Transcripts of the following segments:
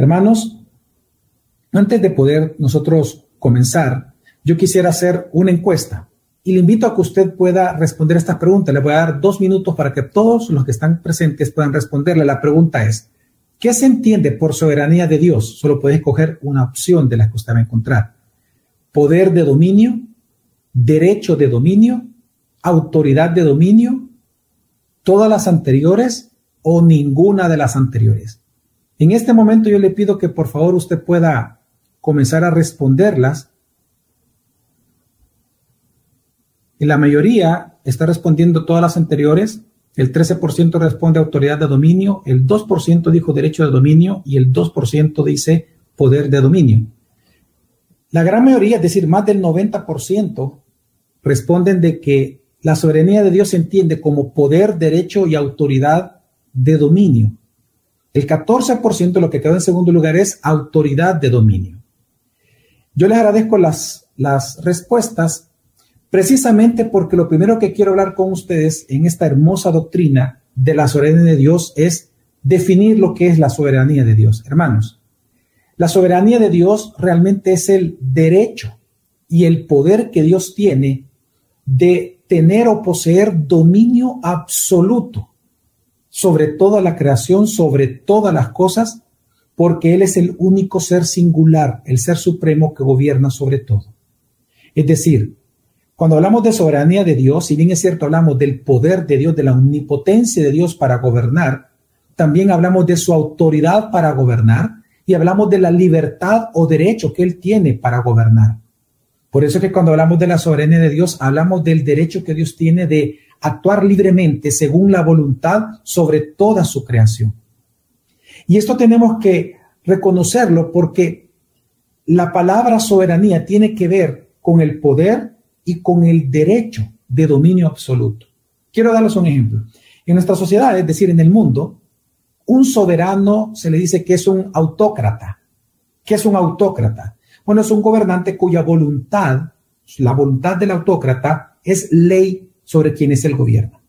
Hermanos, antes de poder nosotros comenzar, yo quisiera hacer una encuesta y le invito a que usted pueda responder estas preguntas. Le voy a dar dos minutos para que todos los que están presentes puedan responderle. La pregunta es, ¿qué se entiende por soberanía de Dios? Solo puede escoger una opción de las que usted va a encontrar. Poder de dominio, derecho de dominio, autoridad de dominio, todas las anteriores o ninguna de las anteriores. En este momento yo le pido que por favor usted pueda comenzar a responderlas Y la mayoría está respondiendo todas las anteriores. El 13% responde autoridad de dominio, el 2% dijo derecho de dominio y el 2% dice poder de dominio. La gran mayoría, es decir, más del 90%, responden de que la soberanía de Dios se entiende como poder, derecho y autoridad de dominio. El 14%, lo que quedó en segundo lugar, es autoridad de dominio. Yo les agradezco las, las respuestas precisamente porque lo primero que quiero hablar con ustedes en esta hermosa doctrina de la soberanía de Dios es definir lo que es la soberanía de Dios. Hermanos, la soberanía de Dios realmente es el derecho y el poder que Dios tiene de tener o poseer dominio absoluto sobre toda la creación, sobre todas las cosas, porque Él es el único ser singular, el ser supremo que gobierna sobre todo. Es decir, cuando hablamos de soberanía de Dios, si bien es cierto, hablamos del poder de Dios, de la omnipotencia de Dios para gobernar, también hablamos de su autoridad para gobernar y hablamos de la libertad o derecho que Él tiene para gobernar. Por eso es que cuando hablamos de la soberanía de Dios, hablamos del derecho que Dios tiene de actuar libremente según la voluntad sobre toda su creación. Y esto tenemos que reconocerlo porque la palabra soberanía tiene que ver con el poder y con el derecho de dominio absoluto. Quiero darles un ejemplo. En nuestra sociedad, es decir, en el mundo, un soberano se le dice que es un autócrata. ¿Qué es un autócrata? Bueno, es un gobernante cuya voluntad, la voluntad del autócrata, es ley sobre quien es el gobierno.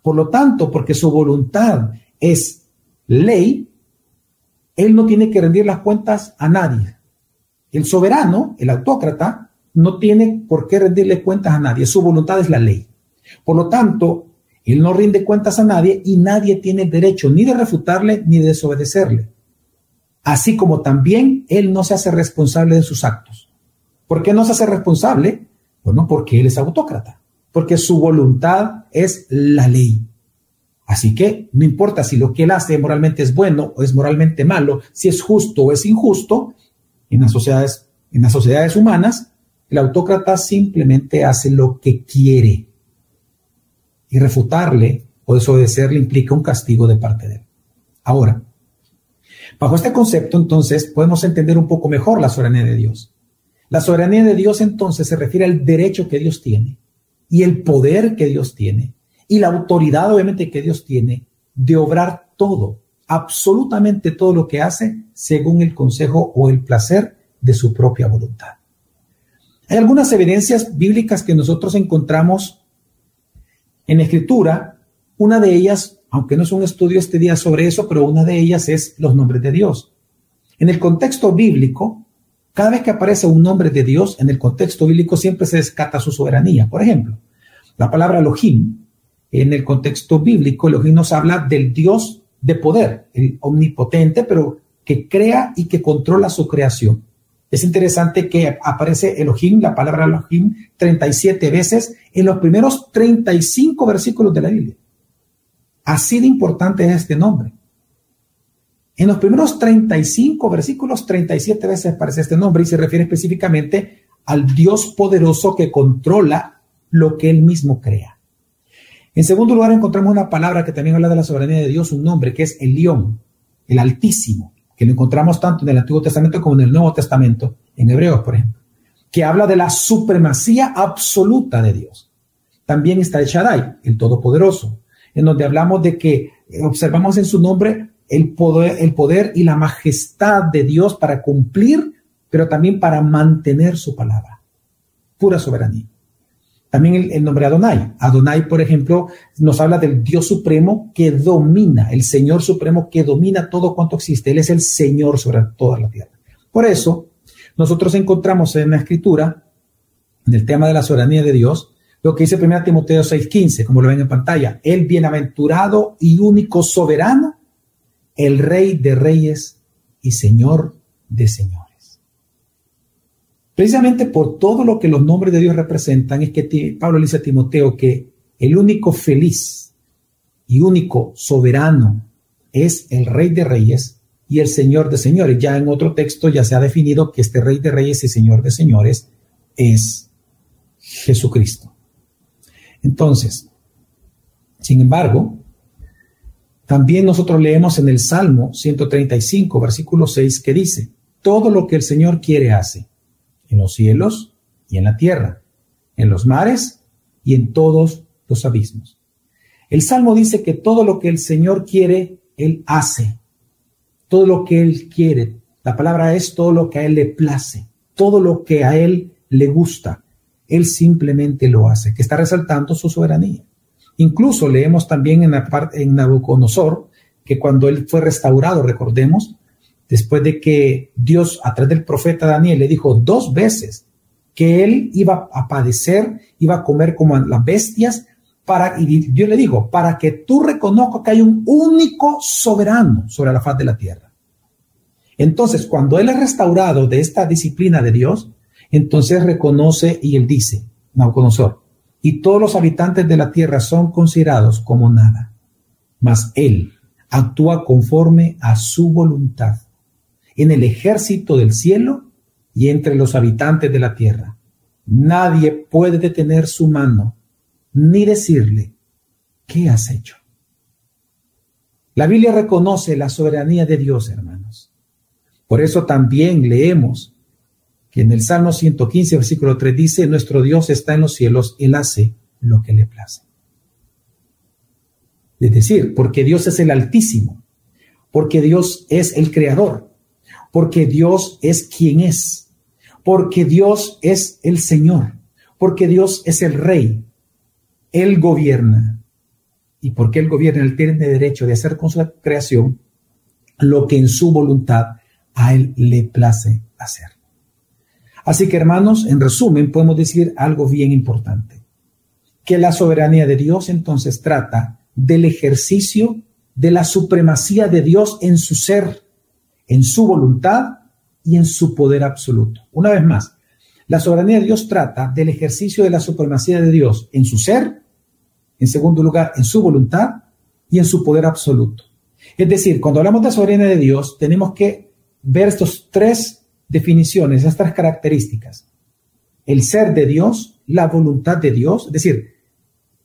Por lo tanto, porque su voluntad es ley, él no tiene que rendir las cuentas a nadie. El soberano, el autócrata, no tiene por qué rendirle cuentas a nadie. Su voluntad es la ley. Por lo tanto, él no rinde cuentas a nadie y nadie tiene derecho ni de refutarle ni de desobedecerle. Así como también él no se hace responsable de sus actos. ¿Por qué no se hace responsable? Bueno, porque él es autócrata, porque su voluntad es la ley. Así que no importa si lo que él hace moralmente es bueno o es moralmente malo, si es justo o es injusto, en las sociedades, en las sociedades humanas, el autócrata simplemente hace lo que quiere y refutarle o desobedecerle implica un castigo de parte de él. Ahora, bajo este concepto, entonces, podemos entender un poco mejor la soberanía de Dios. La soberanía de Dios, entonces, se refiere al derecho que Dios tiene y el poder que Dios tiene y la autoridad, obviamente, que Dios tiene de obrar todo, absolutamente todo lo que hace según el consejo o el placer de su propia voluntad. Hay algunas evidencias bíblicas que nosotros encontramos en escritura. Una de ellas, aunque no es un estudio este día sobre eso, pero una de ellas es los nombres de Dios. En el contexto bíblico, cada vez que aparece un nombre de Dios, en el contexto bíblico siempre se descata su soberanía. Por ejemplo, la palabra Elohim, en el contexto bíblico, Elohim nos habla del Dios de poder, el omnipotente, pero que crea y que controla su creación. Es interesante que aparece Elohim, la palabra Elohim, 37 veces en los primeros 35 versículos de la Biblia. Así de importante es este nombre. En los primeros 35 versículos, 37 veces aparece este nombre y se refiere específicamente al Dios poderoso que controla lo que él mismo crea. En segundo lugar, encontramos una palabra que también habla de la soberanía de Dios, un nombre que es el León, el Altísimo que lo encontramos tanto en el Antiguo Testamento como en el Nuevo Testamento, en Hebreos, por ejemplo, que habla de la supremacía absoluta de Dios. También está el Shaddai, el Todopoderoso, en donde hablamos de que observamos en su nombre el poder y la majestad de Dios para cumplir, pero también para mantener su palabra. Pura soberanía. También el, nombre Adonai. Adonai, por ejemplo, nos habla del Dios supremo que domina, el Señor supremo que domina todo cuanto existe. Él es el Señor sobre toda la tierra. Por eso, nosotros encontramos en la Escritura, en el tema de la soberanía de Dios, lo que dice 1 Timoteo 6:15, como lo ven en pantalla, el bienaventurado y único soberano, el Rey de reyes y Señor de señores. Precisamente por todo lo que los nombres de Dios representan, es que Pablo le dice a Timoteo que el único feliz y único soberano es el Rey de Reyes y el Señor de Señores. Ya en otro texto ya se ha definido que este Rey de Reyes y Señor de Señores es Jesucristo. Entonces, sin embargo, también nosotros leemos en el Salmo 135, versículo 6, que dice, todo lo que el Señor quiere hace en los cielos y en la tierra, en los mares y en todos los abismos. El Salmo dice que todo lo que el Señor quiere, Él hace. Todo lo que Él quiere. La palabra es todo lo que a Él le place, todo lo que a Él le gusta. Él simplemente lo hace, que está resaltando su soberanía. Incluso leemos también en, la parte, en Nabucodonosor que cuando él fue restaurado, recordemos, después de que Dios a través del profeta Daniel le dijo dos veces que él iba a padecer, iba a comer como las bestias, para, y Dios le dijo, para que tú reconozcas que hay un único soberano sobre la faz de la tierra. Entonces, cuando él es restaurado de esta disciplina de Dios, entonces reconoce y él dice, Nabucodonosor, y todos los habitantes de la tierra son considerados como nada, mas él actúa conforme a su voluntad en el ejército del cielo y entre los habitantes de la tierra. Nadie puede detener su mano ni decirle, ¿qué has hecho? La Biblia reconoce la soberanía de Dios, hermanos. Por eso también leemos que en el Salmo 115, versículo 3 dice, nuestro Dios está en los cielos, Él hace lo que le place. Es decir, porque Dios es el Altísimo, porque Dios es el Creador, porque Dios es quien es, porque Dios es el Señor, porque Dios es el Rey, Él gobierna. Y porque Él gobierna, Él tiene derecho de hacer con su creación lo que en su voluntad a Él le place hacer. Así que hermanos, en resumen, podemos decir algo bien importante, que la soberanía de Dios entonces trata del ejercicio de la supremacía de Dios en su ser en su voluntad y en su poder absoluto. Una vez más, la soberanía de Dios trata del ejercicio de la supremacía de Dios en su ser, en segundo lugar, en su voluntad y en su poder absoluto. Es decir, cuando hablamos de soberanía de Dios, tenemos que ver estas tres definiciones, estas características. El ser de Dios, la voluntad de Dios, es decir,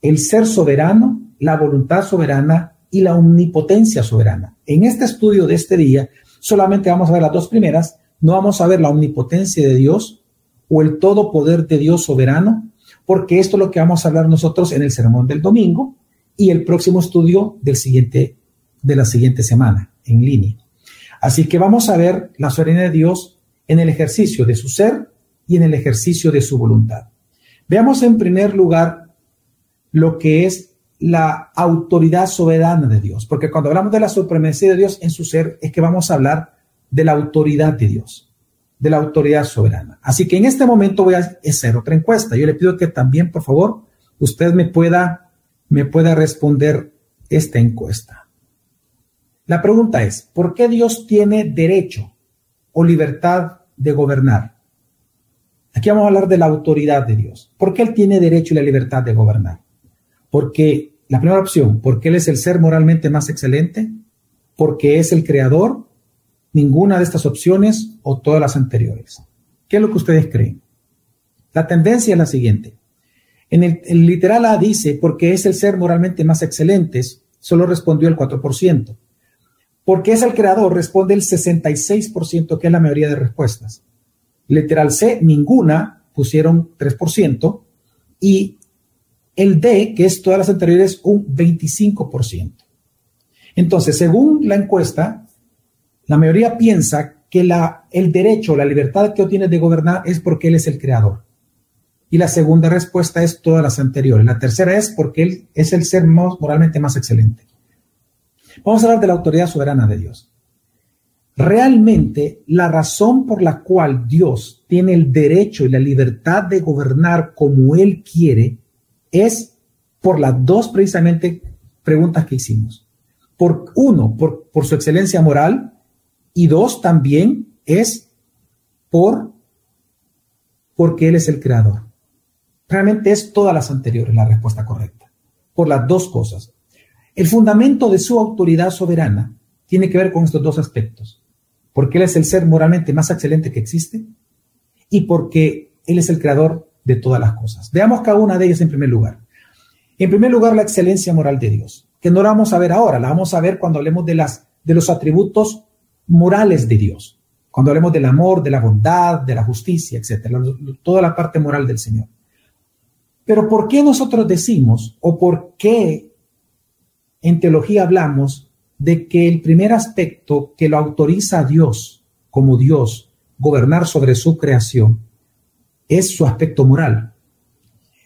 el ser soberano, la voluntad soberana y la omnipotencia soberana. En este estudio de este día solamente vamos a ver las dos primeras, no vamos a ver la omnipotencia de Dios o el todo poder de Dios soberano, porque esto es lo que vamos a hablar nosotros en el sermón del domingo y el próximo estudio del siguiente, de la siguiente semana en línea. Así que vamos a ver la soberanía de Dios en el ejercicio de su ser y en el ejercicio de su voluntad. Veamos en primer lugar lo que es la autoridad soberana de Dios, porque cuando hablamos de la supremacía de Dios en su ser, es que vamos a hablar de la autoridad de Dios, de la autoridad soberana. Así que en este momento voy a hacer otra encuesta. Yo le pido que también, por favor, usted me pueda, me pueda responder esta encuesta. La pregunta es, ¿por qué Dios tiene derecho o libertad de gobernar? Aquí vamos a hablar de la autoridad de Dios. ¿Por qué Él tiene derecho y la libertad de gobernar? Porque la primera opción, porque Él es el ser moralmente más excelente, porque es el creador, ninguna de estas opciones o todas las anteriores. ¿Qué es lo que ustedes creen? La tendencia es la siguiente. En el, literal A dice, porque es el ser moralmente más excelente, solo respondió el 4%. Porque es el creador, responde el 66%, que es la mayoría de respuestas. Literal C, ninguna, pusieron 3%. Y el D, que es todas las anteriores, un 25%. Entonces, según la encuesta, la mayoría piensa que la, el derecho, la libertad que obtiene de gobernar es porque él es el creador. Y la segunda respuesta es todas las anteriores. La tercera es porque Él es el ser moralmente más excelente. Vamos a hablar de la autoridad soberana de Dios. Realmente la razón por la cual Dios tiene el derecho y la libertad de gobernar como Él quiere es por las dos precisamente preguntas que hicimos. Por uno, por, por su excelencia moral y dos, también es por porque Él es el creador. Realmente es todas las anteriores la respuesta correcta, por las dos cosas. El fundamento de su autoridad soberana tiene que ver con estos dos aspectos, porque Él es el ser moralmente más excelente que existe y porque Él es el creador de todas las cosas. Veamos cada una de ellas en primer lugar. En primer lugar, la excelencia moral de Dios, que no la vamos a ver ahora, la vamos a ver cuando hablemos de, las, de los atributos morales de Dios, cuando hablemos del amor, de la bondad, de la justicia, etcétera, toda la parte moral del Señor. Pero ¿por qué nosotros decimos o por qué en teología hablamos de que el primer aspecto que lo autoriza a Dios como Dios gobernar sobre su creación es su aspecto moral?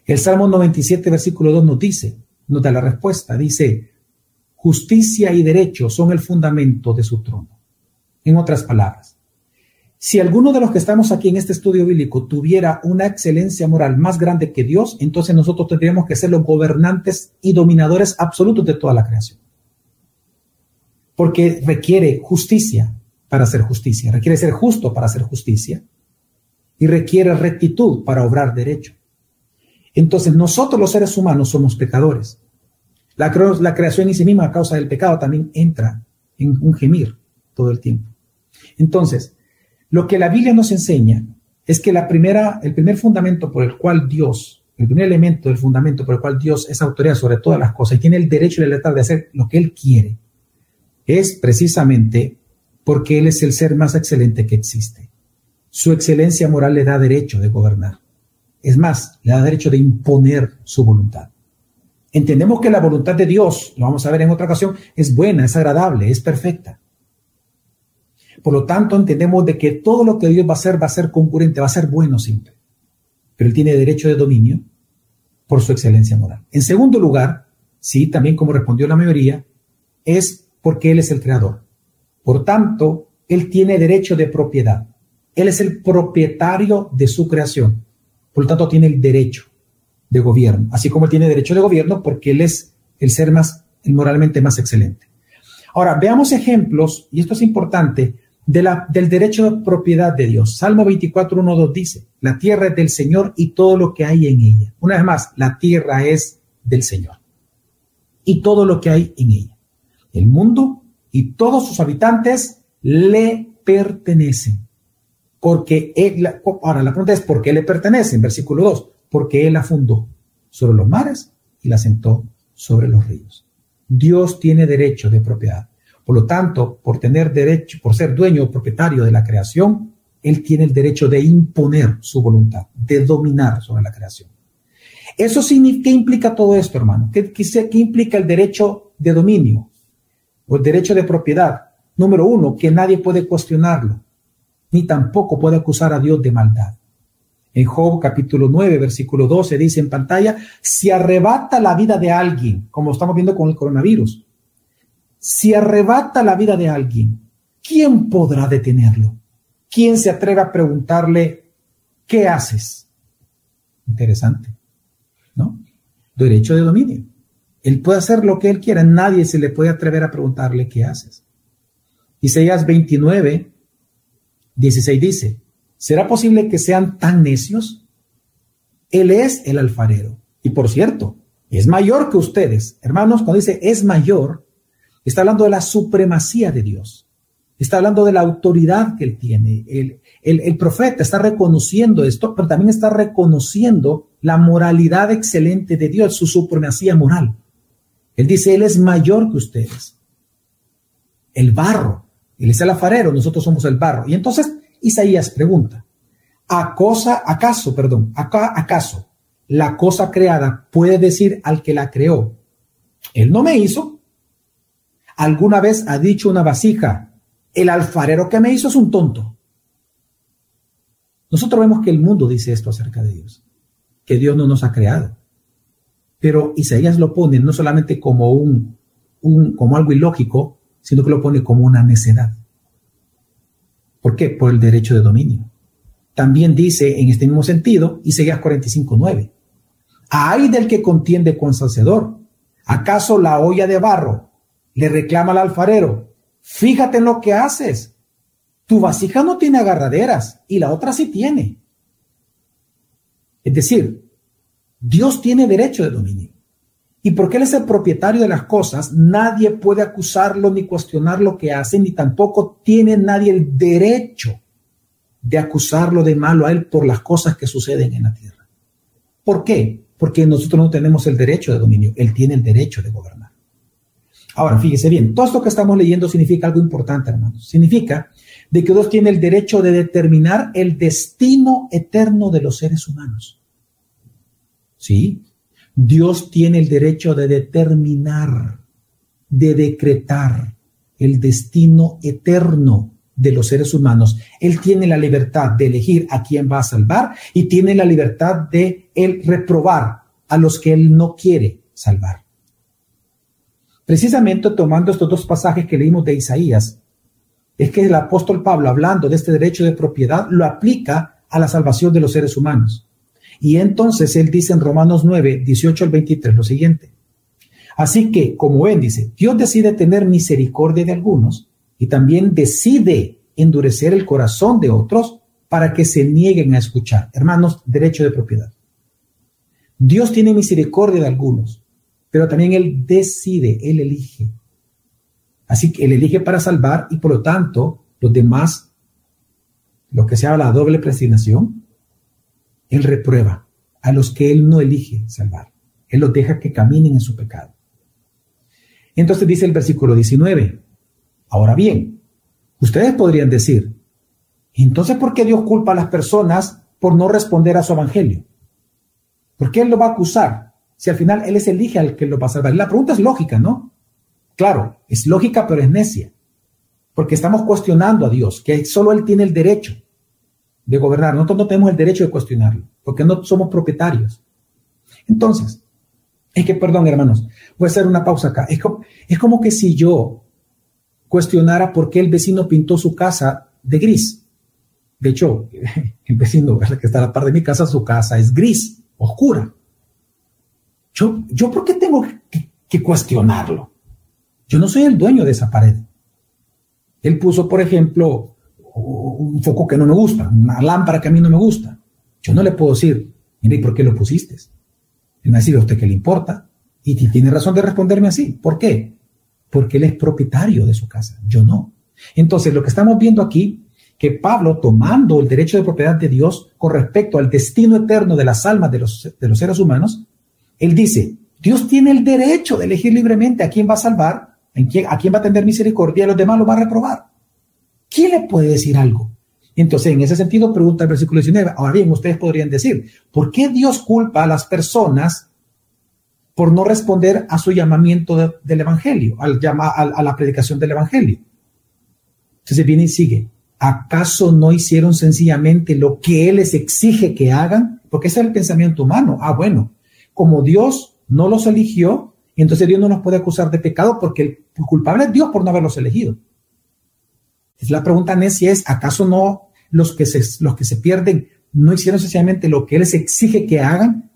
El Salmo 97, versículo 2 nos dice, nos da la respuesta, dice, justicia y derecho son el fundamento de su trono. En otras palabras, si alguno de los que estamos aquí en este estudio bíblico tuviera una excelencia moral más grande que Dios, entonces nosotros tendríamos que ser los gobernantes y dominadores absolutos de toda la creación. Porque requiere justicia para hacer justicia, requiere ser justo para hacer justicia y requiere rectitud para obrar derecho. Entonces nosotros los seres humanos somos pecadores. La, la creación en sí misma a causa del pecado también entra en un gemir todo el tiempo. Entonces, lo que la Biblia nos enseña es que la primera, el primer fundamento por el cual Dios, el primer elemento del fundamento por el cual Dios es autoridad sobre todas las cosas y tiene el derecho y la libertad de hacer lo que Él quiere, es precisamente porque Él es el ser más excelente que existe. Su excelencia moral le da derecho de gobernar. Es más, le da derecho de imponer su voluntad. Entendemos que la voluntad de Dios, lo vamos a ver en otra ocasión, es buena, es agradable, es perfecta. Por lo tanto, entendemos de que todo lo que Dios va a hacer va a ser concurrente, va a ser bueno siempre. Pero Él tiene derecho de dominio por su excelencia moral. En segundo lugar, sí, también como respondió la mayoría, es porque Él es el creador. Por tanto, Él tiene derecho de propiedad. Él es el propietario de su creación. Por lo tanto, tiene el derecho de gobierno, así como Él tiene derecho de gobierno porque Él es el ser más, moralmente más excelente. Ahora, veamos ejemplos, y esto es importante, del derecho de propiedad de Dios. Salmo 24, 1, 2 dice, la tierra es del Señor y todo lo que hay en ella. Una vez más, la tierra es del Señor y todo lo que hay en ella. El mundo y todos sus habitantes le pertenecen. Porque él, ahora la pregunta es, ¿por qué le pertenecen? Versículo 2, porque él la fundó sobre los mares y la sentó sobre los ríos. Dios tiene derecho de propiedad. Por lo tanto, por tener derecho, por ser dueño o propietario de la creación, él tiene el derecho de imponer su voluntad, de dominar sobre la creación. Eso significa, ¿qué implica todo esto, hermano? ¿Qué, qué implica el derecho de dominio o el derecho de propiedad? Número uno, que nadie puede cuestionarlo, ni tampoco puede acusar a Dios de maldad. En Job capítulo 9, versículo 12 dice en pantalla, si arrebata la vida de alguien, como estamos viendo con el coronavirus, si arrebata la vida de alguien, ¿quién podrá detenerlo? ¿Quién se atreve a preguntarle, ¿qué haces? Interesante, ¿no? Derecho de dominio. Él puede hacer lo que él quiera, nadie se le puede atrever a preguntarle, ¿qué haces? Isaías 29, 16 dice, ¿será posible que sean tan necios? Él es el alfarero. Y por cierto, es mayor que ustedes. Hermanos, cuando dice es mayor, Está hablando de la supremacía de Dios. Está hablando de la autoridad que él tiene. El, el, profeta está reconociendo esto, pero también está reconociendo la moralidad excelente de Dios, su supremacía moral. Él dice, Él es mayor que ustedes. El barro. Él es el afarero, nosotros somos el barro. Y entonces Isaías pregunta, ¿a cosa, acaso, perdón, acá, acaso la cosa creada puede decir al que la creó, Él no me hizo, alguna vez ha dicho una vasija, el alfarero que me hizo es un tonto. Nosotros vemos que el mundo dice esto acerca de Dios. que Dios no nos ha creado. Pero Isaías lo pone no solamente como un como algo ilógico, sino que lo pone como una necedad. ¿Por qué? Por el derecho de dominio. También dice en este mismo sentido, Isaías 45.9, hay del que contiende con sacerdote. ¿Acaso la olla de barro le reclama al alfarero? Fíjate en lo que haces. Tu vasija no tiene agarraderas y la otra sí tiene. Es decir, Dios tiene derecho de dominio. Y porque Él es el propietario de las cosas, nadie puede acusarlo ni cuestionar lo que hace, ni tampoco tiene nadie el derecho de acusarlo de malo a Él por las cosas que suceden en la tierra. ¿Por qué? Porque nosotros no tenemos el derecho de dominio, Él tiene el derecho de gobernar. Ahora, fíjese bien, todo esto que estamos leyendo significa algo importante, hermanos. Significa de que Dios tiene el derecho de determinar el destino eterno de los seres humanos. ¿Sí? Dios tiene el derecho de determinar, de decretar el destino eterno de los seres humanos. Él tiene la libertad de elegir a quién va a salvar y tiene la libertad de él reprobar a los que él no quiere salvar. Precisamente tomando estos dos pasajes que leímos de Isaías, es que el apóstol Pablo, hablando de este derecho de propiedad, lo aplica a la salvación de los seres humanos. Y entonces él dice en Romanos 9, 18 al 23 lo siguiente. Así que, como ven, dice, Dios decide tener misericordia de algunos y también decide endurecer el corazón de otros para que se nieguen a escuchar. Hermanos, derecho de propiedad. Dios tiene misericordia de algunos, pero también Él decide, Él elige. Así que Él elige para salvar y por lo tanto los demás, lo que se habla de doble predestinación, él reprueba a los que Él no elige salvar. Él los deja que caminen en su pecado. Entonces dice el versículo 19, ahora bien, ustedes podrían decir, entonces ¿por qué Dios culpa a las personas por no responder a su evangelio? ¿Por qué Él lo va a acusar? Si al final Él es elige al que lo va a salvar. La pregunta es lógica, ¿no? Claro, es lógica, pero es necia. Porque estamos cuestionando a Dios, que solo Él tiene el derecho de gobernar. Nosotros no tenemos el derecho de cuestionarlo, porque no somos propietarios. Entonces, es que, perdón, hermanos, voy a hacer una pausa acá. Es como, que si yo cuestionara por qué el vecino pintó su casa de gris. De hecho, el vecino que está a la par de mi casa, su casa es gris, oscura. Yo, yo ¿por qué tengo que cuestionarlo? Yo no soy el dueño de esa pared. Él puso, por ejemplo, un foco que no me gusta, una lámpara que a mí no me gusta. Yo no le puedo decir, mire, ¿por qué lo pusiste? Él me a decir, ¿a usted qué le importa? Y tiene razón de responderme así. ¿Por qué? Porque él es propietario de su casa, yo no. Entonces, lo que estamos viendo aquí, que Pablo, tomando el derecho de propiedad de Dios con respecto al destino eterno de las almas de los, de los seres humanos, él dice, Dios tiene el derecho de elegir libremente a quién va a salvar, a quién va a tener misericordia, y a los demás lo va a reprobar. ¿Quién le puede decir algo? Entonces, en ese sentido, pregunta el versículo 19. Ahora bien, ustedes podrían decir, ¿por qué Dios culpa a las personas por no responder a su llamamiento del Evangelio, al llama, a, la predicación del Evangelio? Entonces viene y sigue. ¿Acaso no hicieron sencillamente lo que Él les exige que hagan? Porque ese es el pensamiento humano. Ah, bueno, como Dios no los eligió, entonces Dios no nos puede acusar de pecado porque el culpable es Dios por no haberlos elegido. La pregunta necia es, ¿acaso no los que, se, los que se pierden no hicieron sencillamente lo que Él les exige que hagan?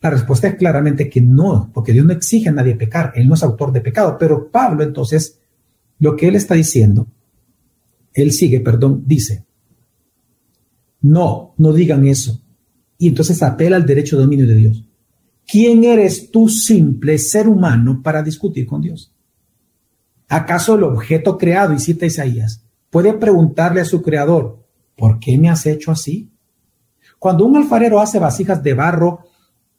La respuesta es claramente que no, porque Dios no exige a nadie pecar, Él no es autor de pecado. Pero Pablo entonces, lo que Él está diciendo, Él sigue, perdón, dice, no, no digan eso. Y entonces apela al derecho de dominio de Dios. ¿Quién eres tú, simple ser humano, para discutir con Dios? ¿Acaso el objeto creado, y cita Isaías, puede preguntarle a su creador, ¿por qué me has hecho así? Cuando un alfarero hace vasijas de barro,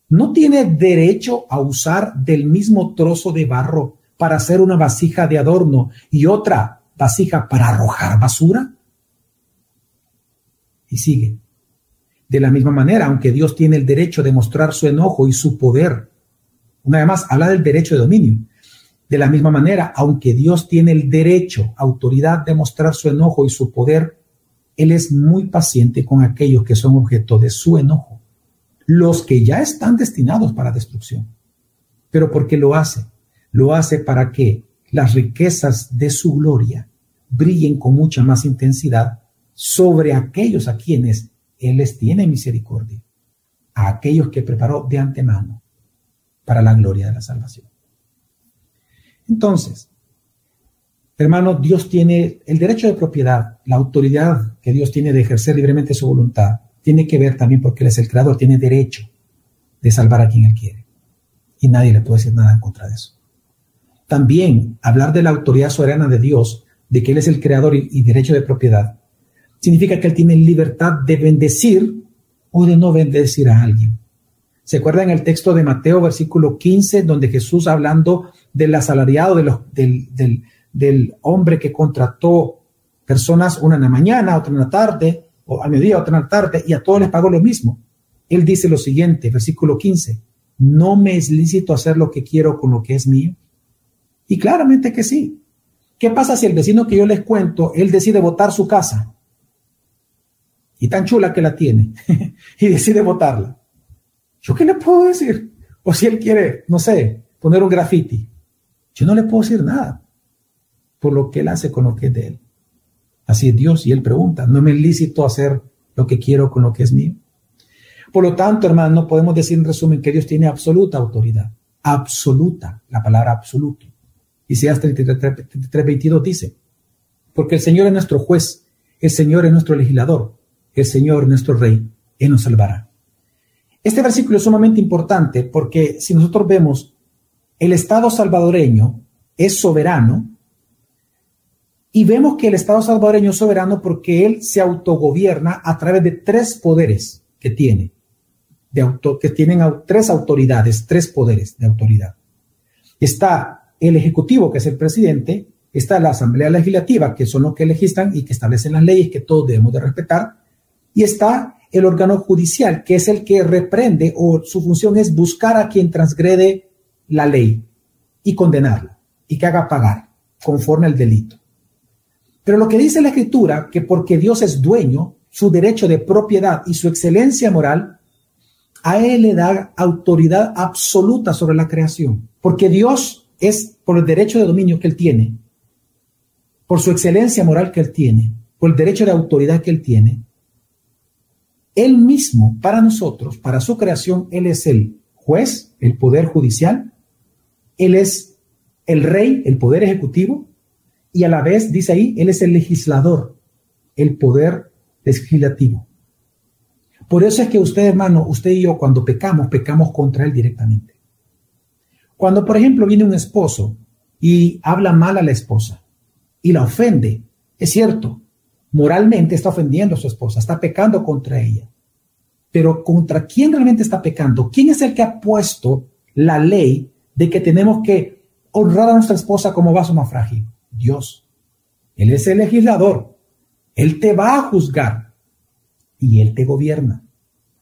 ¿no tiene derecho a usar del mismo trozo de barro para hacer una vasija de adorno y otra vasija para arrojar basura? Y sigue. De la misma manera, aunque Dios tiene el derecho de mostrar su enojo y su poder, una vez más, habla del derecho de dominio. De la misma manera, aunque Dios tiene el derecho, autoridad de mostrar su enojo y su poder, Él es muy paciente con aquellos que son objeto de su enojo. los que ya están destinados para destrucción. Pero ¿por qué lo hace? Lo hace para que las riquezas de su gloria brillen con mucha más intensidad sobre aquellos a quienes Él les tiene misericordia, a aquellos que preparó de antemano para la gloria de la salvación. Entonces, hermano, Dios tiene el derecho de propiedad, la autoridad que Dios tiene de ejercer libremente su voluntad, tiene que ver también porque Él es el creador, tiene derecho de salvar a quien Él quiere. Y nadie le puede decir nada en contra de eso. También hablar de la autoridad soberana de Dios, de que Él es el creador y, derecho de propiedad, significa que Él tiene libertad de bendecir o de no bendecir a alguien. ¿Se acuerdan el texto de Mateo, versículo 15, donde Jesús hablando del asalariado, del, hombre que contrató personas, una en la mañana, otra en la tarde, o al mediodía, otra en la tarde, y a todos les pagó lo mismo? Él dice lo siguiente, versículo 15, no me es lícito hacer lo que quiero con lo que es mío. Y claramente que sí. ¿Qué pasa si el vecino que yo les cuento, él decide votar su casa? Y tan chula que la tiene, y decide votarla. ¿Yo qué le puedo decir? O si él quiere, no sé, poner un graffiti. Yo no le puedo decir nada por lo que él hace con lo que es de él. Así es Dios y él pregunta, ¿no me lícito hacer lo que quiero con lo que es mío? Por lo tanto, hermano, podemos decir en resumen que Dios tiene absoluta autoridad. Absoluta, la palabra absoluto. Isaías 33, 22 dice, porque el Señor es nuestro juez, el Señor es nuestro legislador, el Señor es nuestro rey, Él nos salvará. Este versículo es sumamente importante porque si nosotros vemos el Estado salvadoreño es soberano y vemos que el Estado salvadoreño es soberano porque él se autogobierna a través de tres poderes que tiene, de que tienen tres autoridades, tres poderes de autoridad. Está el Ejecutivo, que es el presidente, está la Asamblea Legislativa, que son los que legislan y que establecen las leyes que todos debemos de respetar, y está el órgano judicial, que es el que reprende o su función es buscar a quien transgrede la ley y condenarla y que haga pagar conforme al delito. Pero lo que dice la escritura, que porque Dios es dueño, su derecho de propiedad y su excelencia moral, a Él le da autoridad absoluta sobre la creación, porque Dios es por el derecho de dominio que Él tiene, por su excelencia moral que Él tiene, por el derecho de autoridad que Él tiene, él mismo, para nosotros, para su creación, Él es el juez, el poder judicial, Él es el rey, el poder ejecutivo, y a la vez, dice ahí, Él es el legislador, el poder legislativo. Por eso es que usted, hermano, usted y yo, cuando pecamos, pecamos contra Él directamente. Cuando, por ejemplo, viene un esposo y habla mal a la esposa y la ofende, es cierto, moralmente está ofendiendo a su esposa, está pecando contra ella. Pero ¿contra quién realmente está pecando? ¿Quién es el que ha puesto la ley de que tenemos que honrar a nuestra esposa como vaso más frágil? Dios. Él es el legislador. Él te va a juzgar y él te gobierna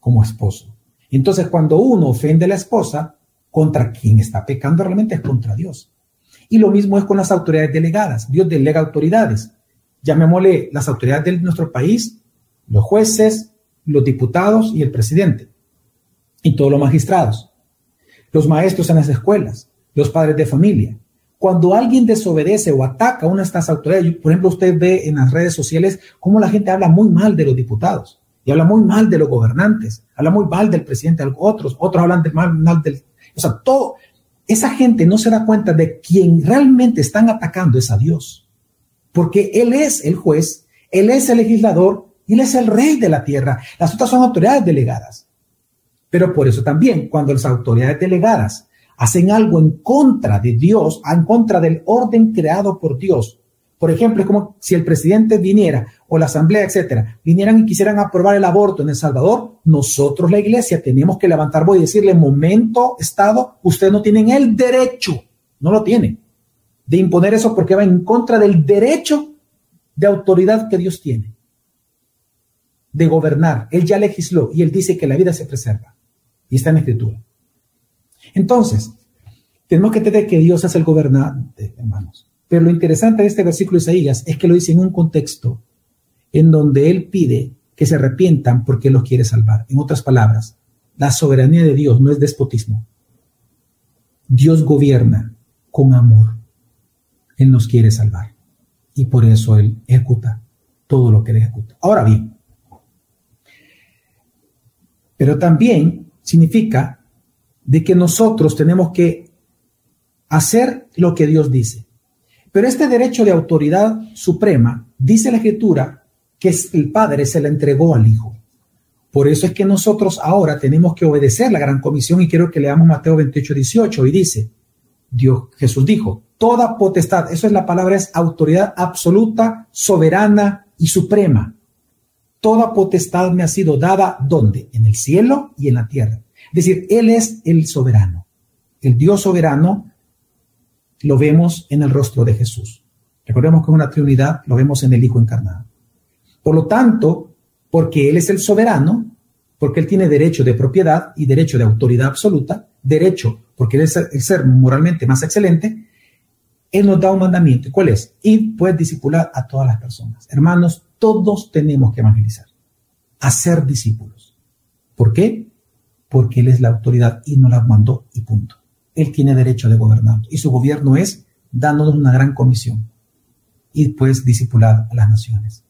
como esposo. Entonces, cuando uno ofende a la esposa, contra quien está pecando realmente es contra Dios. Y lo mismo es con las autoridades delegadas. Dios delega autoridades llamémosle las autoridades de nuestro país, los jueces, los diputados y el presidente, y todos los magistrados, los maestros en las escuelas, los padres de familia. Cuando alguien desobedece o ataca a una de estas autoridades, por ejemplo, usted ve en las redes sociales cómo la gente habla muy mal de los diputados y habla muy mal de los gobernantes, habla muy mal del presidente, otros, otros hablan de mal, mal del... O sea, todo, esa gente no se da cuenta de quien realmente están atacando es a Dios porque Él es el juez, Él es el legislador Él es el rey de la tierra. Las otras son autoridades delegadas. Pero por eso también, cuando las autoridades delegadas hacen algo en contra de Dios, en contra del orden creado por Dios, por ejemplo, es como si el presidente viniera o la asamblea, etcétera, vinieran y quisieran aprobar el aborto en El Salvador, nosotros, la iglesia, tenemos que levantar voz y decirle, momento, Estado, ustedes no tienen el derecho, no lo tienen de imponer eso porque va en contra del derecho de autoridad que Dios tiene, de gobernar. Él ya legisló y él dice que la vida se preserva. Y está en escritura. Entonces, tenemos que entender que Dios es el gobernante, hermanos. Pero lo interesante de este versículo de Isaías es que lo dice en un contexto en donde Él pide que se arrepientan porque los quiere salvar. En otras palabras, la soberanía de Dios no es despotismo. Dios gobierna con amor. Él nos quiere salvar. Y por eso Él ejecuta todo lo que Él ejecuta. Ahora bien, pero también significa de que nosotros tenemos que hacer lo que Dios dice. Pero este derecho de autoridad suprema, dice la Escritura, que el Padre se le entregó al Hijo. Por eso es que nosotros ahora tenemos que obedecer la gran comisión y quiero que leamos Mateo 28, 18 y dice, Dios, Jesús dijo, toda potestad, eso es la palabra, es autoridad absoluta, soberana y suprema. Toda potestad me ha sido dada, ¿dónde? En el cielo y en la tierra. Es decir, Él es el soberano. El Dios soberano lo vemos en el rostro de Jesús. Recordemos que es una trinidad, lo vemos en el Hijo encarnado. Por lo tanto, porque Él es el soberano, porque Él tiene derecho de propiedad y derecho de autoridad absoluta, derecho porque Él es el ser moralmente más excelente, Él nos da un mandamiento. ¿Cuál es? Y puedes discipular a todas las personas. Hermanos, todos tenemos que evangelizar, hacer discípulos. ¿Por qué? Porque Él es la autoridad y nos la mandó y punto. Él tiene derecho de gobernar y su gobierno es dándonos una gran comisión y después discipular a las naciones.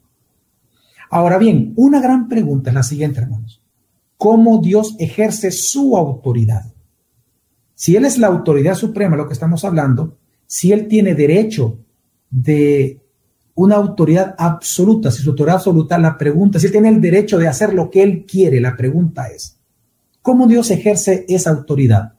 Ahora bien, una gran pregunta es la siguiente, hermanos. ¿Cómo Dios ejerce su autoridad? Si Él es la autoridad suprema, lo que estamos hablando, si Él tiene derecho de una autoridad absoluta, si su autoridad absoluta, la pregunta, si Él tiene el derecho de hacer lo que Él quiere, la pregunta es, ¿cómo Dios ejerce esa autoridad?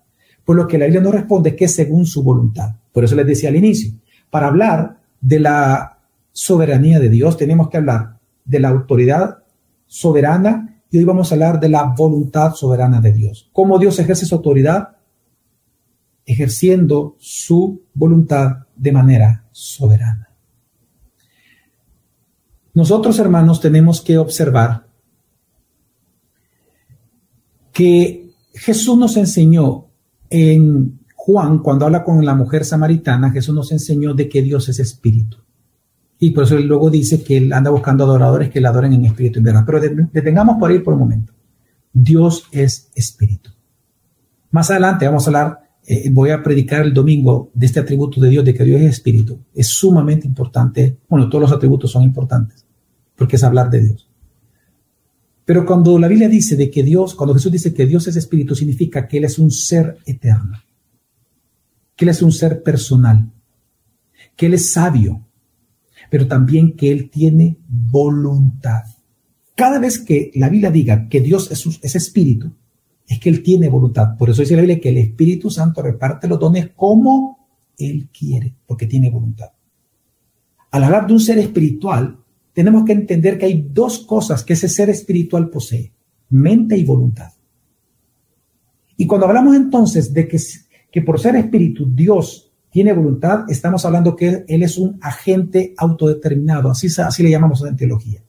Por lo que la Biblia nos responde que es según su voluntad. Por eso les decía al inicio, para hablar de la soberanía de Dios tenemos que hablar de la autoridad soberana y hoy vamos a hablar de la voluntad soberana de Dios. ¿Cómo Dios ejerce su autoridad? Ejerciendo su voluntad de manera soberana. Nosotros, hermanos, tenemos que observar que Jesús nos enseñó en Juan, cuando habla con la mujer samaritana, Jesús nos enseñó de que Dios es espíritu. Y por eso él luego dice que él anda buscando adoradores que le adoren en espíritu y verdad. Pero detengamos por ahí por un momento. Dios es espíritu. Más adelante vamos a hablar, eh, voy a predicar el domingo de este atributo de Dios, de que Dios es espíritu. Es sumamente importante. Bueno, todos los atributos son importantes, porque es hablar de Dios. Pero cuando la Biblia dice de que Dios, cuando Jesús dice que Dios es espíritu, significa que Él es un ser eterno, que Él es un ser personal, que Él es sabio, pero también que Él tiene voluntad. Cada vez que la Biblia diga que Dios es, espíritu, es que Él tiene voluntad. Por eso dice la Biblia que el Espíritu Santo reparte los dones como Él quiere, porque tiene voluntad. Al hablar de un ser espiritual, tenemos que entender que hay dos cosas que ese ser espiritual posee, mente y voluntad. Y cuando hablamos entonces de que, que por ser espíritu Dios tiene voluntad, estamos hablando que él es un agente autodeterminado, así, así le llamamos en teología.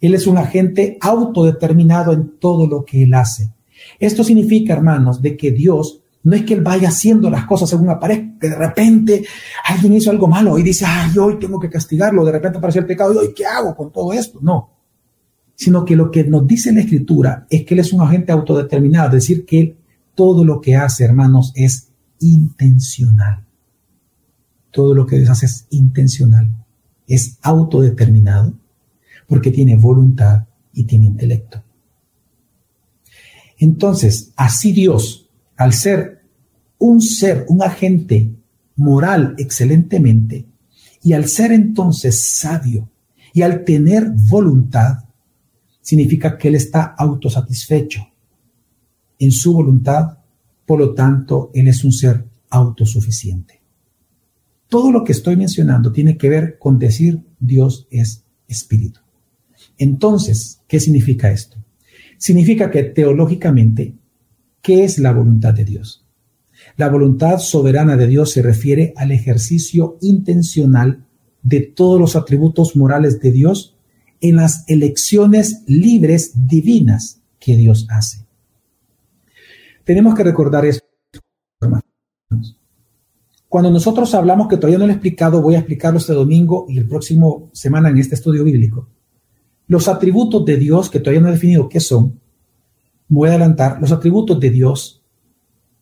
Él es un agente autodeterminado en todo lo que él hace. Esto significa, hermanos, de que Dios no es que él vaya haciendo las cosas según aparezca, que de repente alguien hizo algo malo y dice, ay, hoy tengo que castigarlo, de repente apareció el pecado, y hoy, ¿qué hago con todo esto? No. Sino que lo que nos dice la Escritura es que él es un agente autodeterminado, es decir, que todo lo que hace, hermanos, es intencional. Todo lo que Dios hace es intencional, es autodeterminado, porque tiene voluntad y tiene intelecto. Entonces, así Dios, al ser un ser, un agente moral excelentemente, y al ser entonces sabio, y al tener voluntad, significa que Él está autosatisfecho en su voluntad por lo tanto, Él es un ser autosuficiente. Todo lo que estoy mencionando tiene que ver con decir Dios es espíritu. Entonces, ¿qué significa esto? Significa que teológicamente, ¿qué es la voluntad de Dios? La voluntad soberana de Dios se refiere al ejercicio intencional de todos los atributos morales de Dios en las elecciones libres divinas que Dios hace. Tenemos que recordar eso, hermanos. Cuando nosotros hablamos, que todavía no lo he explicado, voy a explicarlo este domingo y el próximo semana en este estudio bíblico. Los atributos de Dios, que todavía no he definido qué son, voy a adelantar, los atributos de Dios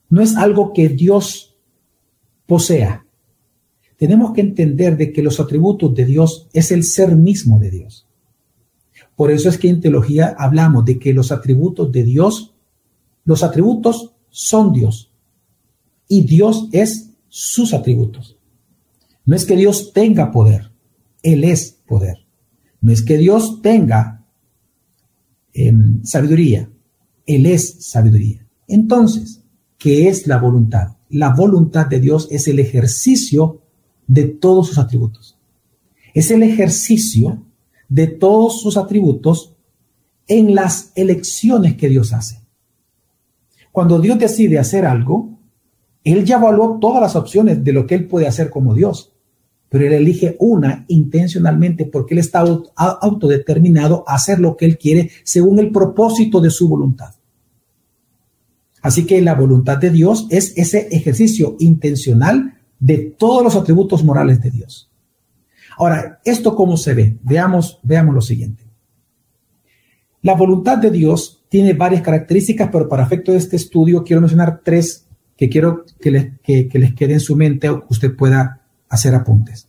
no es algo que Dios posea. Tenemos que entender de que los atributos de Dios es el ser mismo de Dios. Por eso es que en teología hablamos de que los atributos de Dios, los atributos son Dios y Dios es sus atributos. No es que Dios tenga poder, Él es poder. No es que Dios tenga em, sabiduría, Él es sabiduría. Entonces, ¿qué es la voluntad? La voluntad de Dios es el ejercicio de todos sus atributos. Es el ejercicio de todos sus atributos en las elecciones que Dios hace. Cuando Dios decide hacer algo, Él ya evaluó todas las opciones de lo que Él puede hacer como Dios, pero Él elige una intencionalmente porque Él está autodeterminado a hacer lo que Él quiere según el propósito de su voluntad. Así que la voluntad de Dios es ese ejercicio intencional de todos los atributos morales de Dios. Ahora, ¿esto cómo se ve? Veamos, veamos lo siguiente. La voluntad de Dios tiene varias características, pero para efecto de este estudio quiero mencionar tres que quiero que les, que, les quede en su mente o que usted pueda hacer apuntes.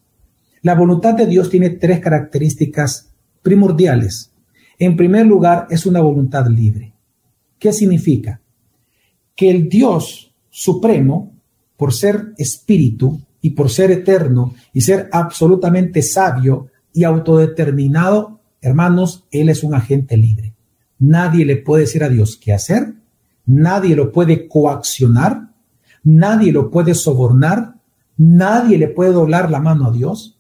La voluntad de Dios tiene tres características primordiales. En primer lugar, es una voluntad libre. ¿Qué significa? Que el Dios supremo por ser espíritu y por ser eterno y ser absolutamente sabio y autodeterminado, hermanos, Él es un agente libre. Nadie le puede decir a Dios qué hacer, nadie lo puede coaccionar, nadie lo puede sobornar, nadie le puede doblar la mano a Dios,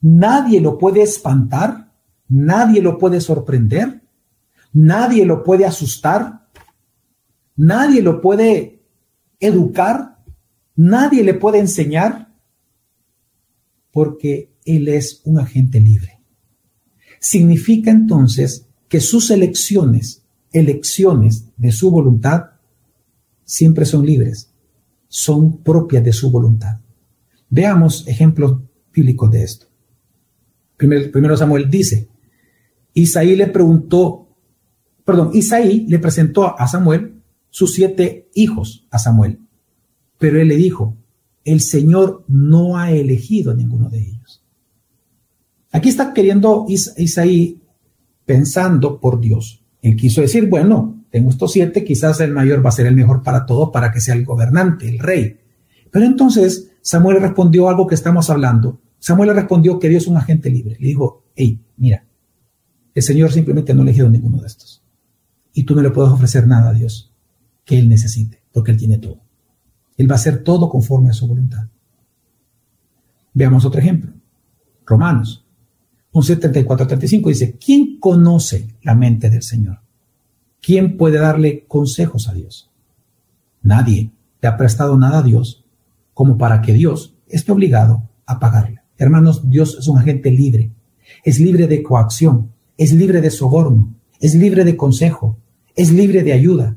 nadie lo puede espantar, nadie lo puede sorprender, nadie lo puede asustar, nadie lo puede educar, Nadie le puede enseñar. Porque Él es un agente libre. Significa entonces que sus elecciones, elecciones de su voluntad, siempre son libres, son propias de su voluntad. Veamos ejemplos bíblicos de esto. Primero, Samuel dice, Isaí le preguntó, perdón, Isaí le presentó a Samuel sus siete hijos a Samuel. Pero él le dijo, el Señor no ha elegido ninguno de ellos. Aquí está queriendo Isaí pensando por Dios. Él quiso decir, bueno, tengo estos siete, quizás el mayor va a ser el mejor para todos para que sea el gobernante, el rey. Pero entonces Samuel respondió algo que estamos hablando. Samuel le respondió que Dios es un agente libre. Le dijo, hey, mira, el Señor simplemente no ha elegido ninguno de estos. Y tú no le puedes ofrecer nada a Dios que Él necesite, porque Él tiene todo. Él va a hacer todo conforme a su voluntad. Veamos otro ejemplo. Romanos 11.34-35 dice, ¿quién conoce la mente del Señor? ¿Quién puede darle consejos a Dios? Nadie le ha prestado nada a Dios como para que Dios esté obligado a pagarle. Hermanos, Dios es un agente libre. Es libre de coacción, es libre de soborno, es libre de consejo, es libre de ayuda.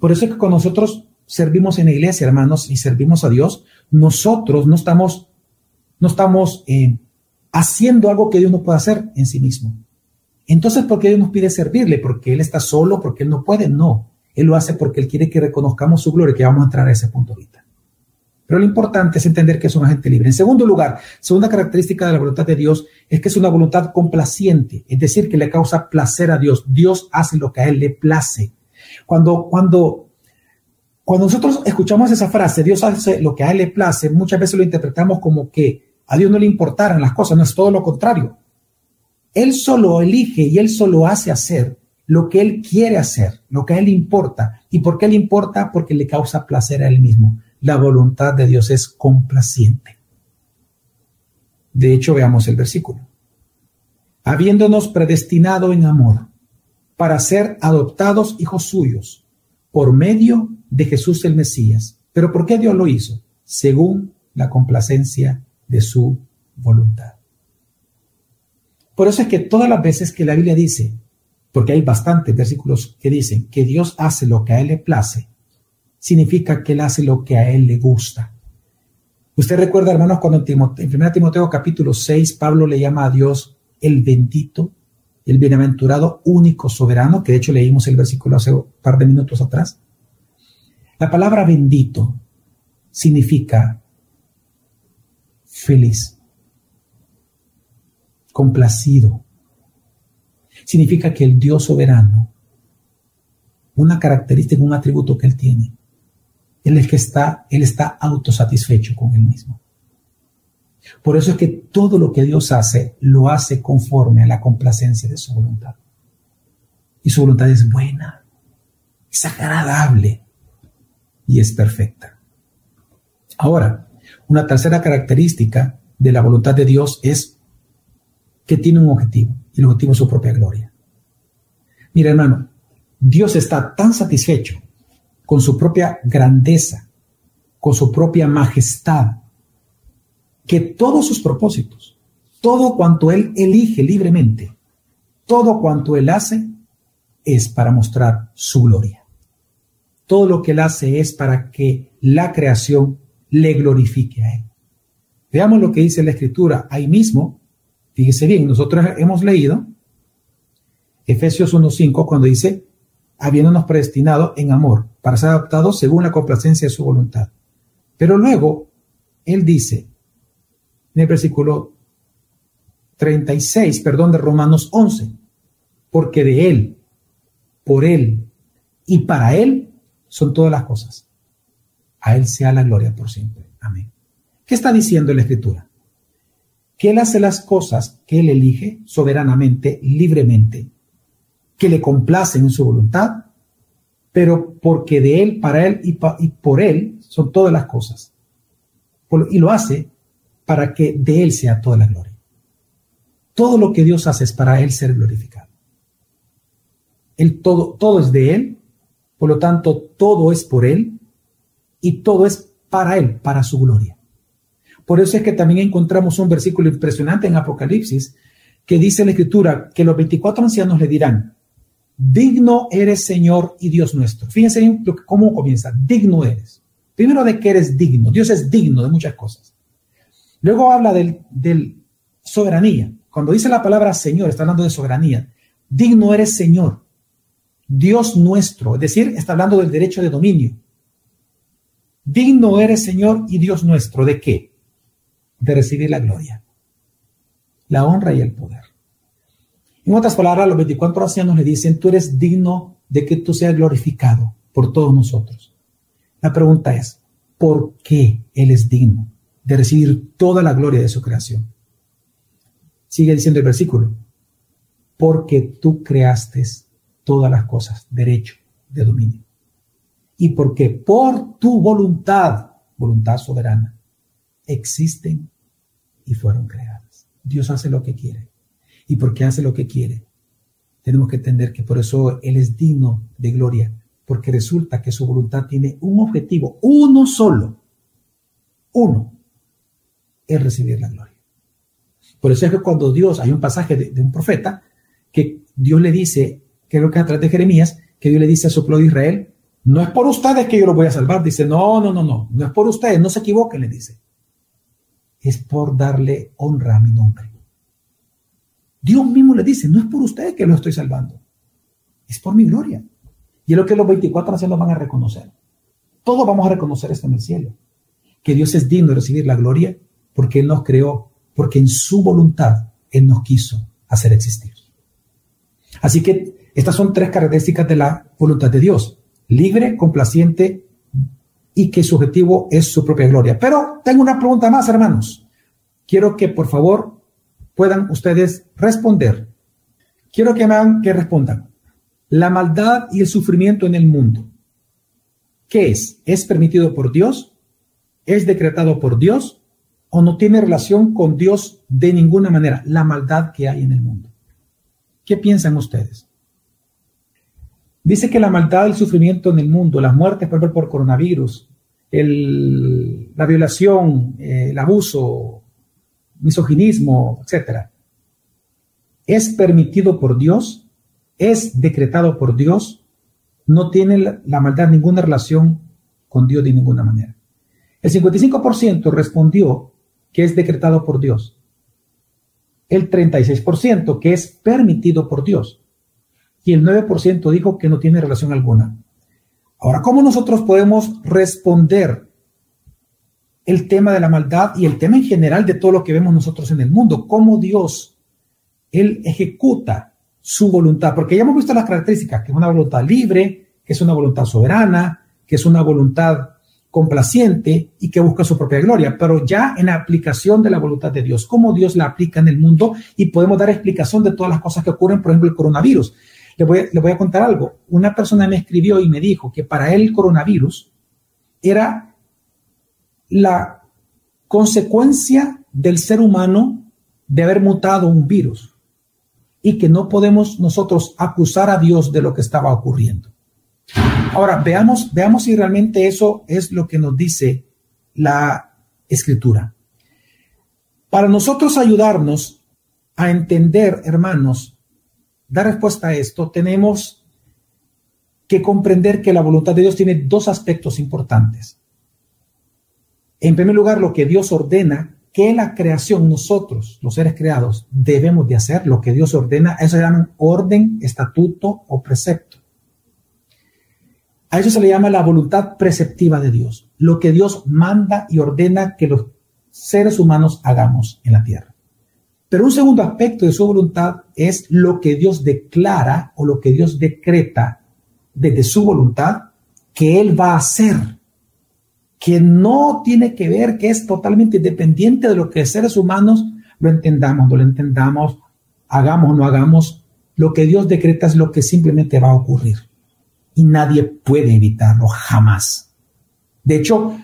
Por eso es que con nosotros servimos en la iglesia, hermanos, y servimos a Dios, nosotros no estamos, no estamos eh, haciendo algo que Dios no puede hacer en sí mismo. Entonces, ¿por qué Dios nos pide servirle? ¿Porque Él está solo? ¿Porque Él no puede? No. Él lo hace porque Él quiere que reconozcamos su gloria, que vamos a entrar a ese punto ahorita. Pero lo importante es entender que es un agente libre. En segundo lugar, segunda característica de la voluntad de Dios es que es una voluntad complaciente, es decir, que le causa placer a Dios. Dios hace lo que a Él le place. Cuando, cuando cuando nosotros escuchamos esa frase, Dios hace lo que a Él le place, muchas veces lo interpretamos como que a Dios no le importaran las cosas, no es todo lo contrario. Él solo elige y Él solo hace hacer lo que Él quiere hacer, lo que a Él le importa. ¿Y por qué le importa? Porque le causa placer a Él mismo. La voluntad de Dios es complaciente. De hecho, veamos el versículo. Habiéndonos predestinado en amor para ser adoptados hijos suyos por medio de Jesús el Mesías. ¿Pero por qué Dios lo hizo? Según la complacencia de su voluntad. Por eso es que todas las veces que la Biblia dice, porque hay bastantes versículos que dicen que Dios hace lo que a Él le place, significa que Él hace lo que a Él le gusta. Usted recuerda, hermanos, cuando en, 1 Timoteo capítulo 6, Pablo le llama a Dios el bendito, el bienaventurado único soberano, que de hecho leímos el versículo hace un par de minutos atrás. La palabra bendito significa feliz, complacido. Significa que el Dios soberano, una característica, un atributo que él tiene, él es que está, él está autosatisfecho con él mismo. Por eso es que todo lo que Dios hace, lo hace conforme a la complacencia de su voluntad. Y su voluntad es buena, es agradable y es perfecta. Ahora, una tercera característica de la voluntad de Dios es que tiene un objetivo, y el objetivo es su propia gloria. Mira, hermano, Dios está tan satisfecho con su propia grandeza, con su propia majestad, que todos sus propósitos, todo cuanto Él elige libremente, todo cuanto Él hace, es para mostrar su gloria. Todo lo que Él hace es para que la creación le glorifique a Él. Veamos lo que dice la Escritura ahí mismo. Fíjese bien, nosotros hemos leído Efesios 1.5 cuando dice, habiéndonos predestinado en amor para ser adaptados según la complacencia de su voluntad. Pero luego, Él dice, en el versículo 36, perdón, de Romanos 11, porque de Él, por Él y para Él son todas las cosas. A Él sea la gloria por siempre. Amén. ¿Qué está diciendo la Escritura? Que Él hace las cosas que Él elige soberanamente, libremente, que le complacen en su voluntad, pero porque de Él, para Él y, por Él son todas las cosas. y lo hace para que de Él sea toda la gloria. Todo lo que Dios hace es para Él ser glorificado. Él todo, todo es de Él, por lo tanto, todo es por Él y todo es para Él, para su gloria. Por eso es que también encontramos un versículo impresionante en Apocalipsis que dice la Escritura que los 24 ancianos le dirán, digno eres Señor y Dios nuestro. Fíjense bien cómo comienza, digno eres. Primero de que eres digno, Dios es digno de muchas cosas. Luego habla del, soberanía. Cuando dice la palabra Señor, está hablando de soberanía. Digno eres Señor, Dios nuestro, es decir, está hablando del derecho de dominio. Digno eres Señor y Dios nuestro, ¿de qué? De recibir la gloria, la honra y el poder. En otras palabras, los 24 ancianos le dicen, tú eres digno de que tú seas glorificado por todos nosotros. La pregunta es, ¿por qué Él es digno? de recibir toda la gloria de su creación. Sigue diciendo el versículo, porque tú creaste todas las cosas, derecho de dominio. Y porque por tu voluntad, voluntad soberana, existen y fueron creadas. Dios hace lo que quiere. Y porque hace lo que quiere, tenemos que entender que por eso Él es digno de gloria, porque resulta que su voluntad tiene un objetivo, uno solo, uno, es recibir la gloria. Por eso es que cuando Dios, hay un pasaje de, un profeta, que Dios le dice, lo que es atrás de Jeremías, que Dios le dice a su pueblo de Israel, no es por ustedes que yo lo voy a salvar. Dice, no, no, no, no, no es por ustedes, no se equivoquen, le dice. Es por darle honra a mi nombre. Dios mismo le dice, no es por ustedes que lo estoy salvando, es por mi gloria. Y es lo que los 24 ancianos van a reconocer. Todos vamos a reconocer esto en el cielo, que Dios es digno de recibir la gloria porque Él nos creó, porque en su voluntad Él nos quiso hacer existir. Así que estas son tres características de la voluntad de Dios. Libre, complaciente y que su objetivo es su propia gloria. Pero tengo una pregunta más, hermanos. Quiero que por favor puedan ustedes responder. Quiero que me hagan que respondan. La maldad y el sufrimiento en el mundo. ¿Qué es? ¿Es permitido por Dios? ¿Es decretado por Dios? o no tiene relación con Dios de ninguna manera, la maldad que hay en el mundo. ¿Qué piensan ustedes? Dice que la maldad, el sufrimiento en el mundo, las muertes por, coronavirus, la violación, eh, el abuso, misoginismo, etc. ¿Es permitido por Dios? ¿Es decretado por Dios? No tiene la, maldad ninguna relación con Dios de ninguna manera. El 55% respondió que es decretado por Dios. el 36%, que es permitido por Dios. Y el 9% dijo que no tiene relación alguna. Ahora, ¿cómo nosotros podemos responder el tema de la maldad y el tema en general de todo lo que vemos nosotros en el mundo? ¿Cómo Dios, Él ejecuta su voluntad? Porque ya hemos visto las características, que es una voluntad libre, que es una voluntad soberana, que es una voluntad complaciente y que busca su propia gloria, pero ya en la aplicación de la voluntad de Dios, cómo Dios la aplica en el mundo y podemos dar explicación de todas las cosas que ocurren, por ejemplo, el coronavirus. Le voy, le voy a contar algo. Una persona me escribió y me dijo que para él el coronavirus era la consecuencia del ser humano de haber mutado un virus y que no podemos nosotros acusar a Dios de lo que estaba ocurriendo. Ahora, veamos, veamos si realmente eso es lo que nos dice la escritura. Para nosotros ayudarnos a entender, hermanos, dar respuesta a esto, tenemos que comprender que la voluntad de Dios tiene dos aspectos importantes. En primer lugar, lo que Dios ordena que la creación, nosotros, los seres creados, debemos de hacer, lo que Dios ordena, eso se llama orden, estatuto o precepto. A eso se le llama la voluntad preceptiva de Dios, lo que Dios manda y ordena que los seres humanos hagamos en la tierra. Pero un segundo aspecto de su voluntad es lo que Dios declara o lo que Dios decreta desde su voluntad que Él va a hacer, que no tiene que ver, que es totalmente independiente de lo que seres humanos lo entendamos, no lo entendamos, hagamos o no hagamos, lo que Dios decreta es lo que simplemente va a ocurrir y nadie puede evitarlo jamás. De hecho,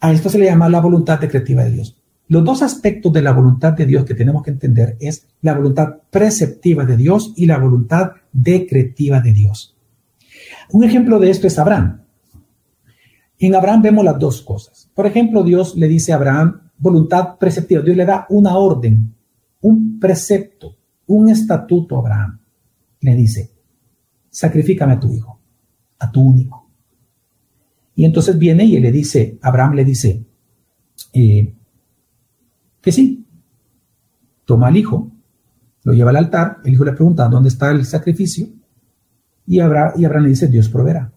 a esto se le llama la voluntad decretiva de Dios. Los dos aspectos de la voluntad de Dios que tenemos que entender es la voluntad preceptiva de Dios y la voluntad decretiva de Dios. Un ejemplo de esto es Abraham. En Abraham vemos las dos cosas. Por ejemplo, Dios le dice a Abraham voluntad preceptiva. Dios le da una orden, un precepto, un estatuto a Abraham. Le dice, sacrifícame a tu hijo a tu único. Y entonces viene y le dice, Abraham le dice, eh, que sí, toma al hijo, lo lleva al altar, el hijo le pregunta, ¿dónde está el sacrificio? Y Abraham, y Abraham le dice, Dios proveerá.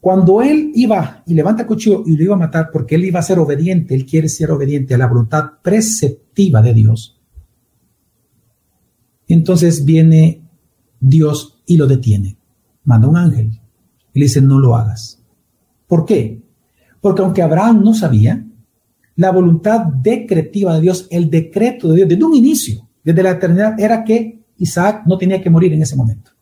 Cuando él iba y levanta el cuchillo y lo iba a matar porque él iba a ser obediente, él quiere ser obediente a la voluntad preceptiva de Dios, entonces viene Dios y lo detiene manda un ángel y le dice, no lo hagas. ¿Por qué? Porque aunque Abraham no sabía, la voluntad decretiva de Dios, el decreto de Dios desde un inicio, desde la eternidad, era que Isaac no tenía que morir en ese momento.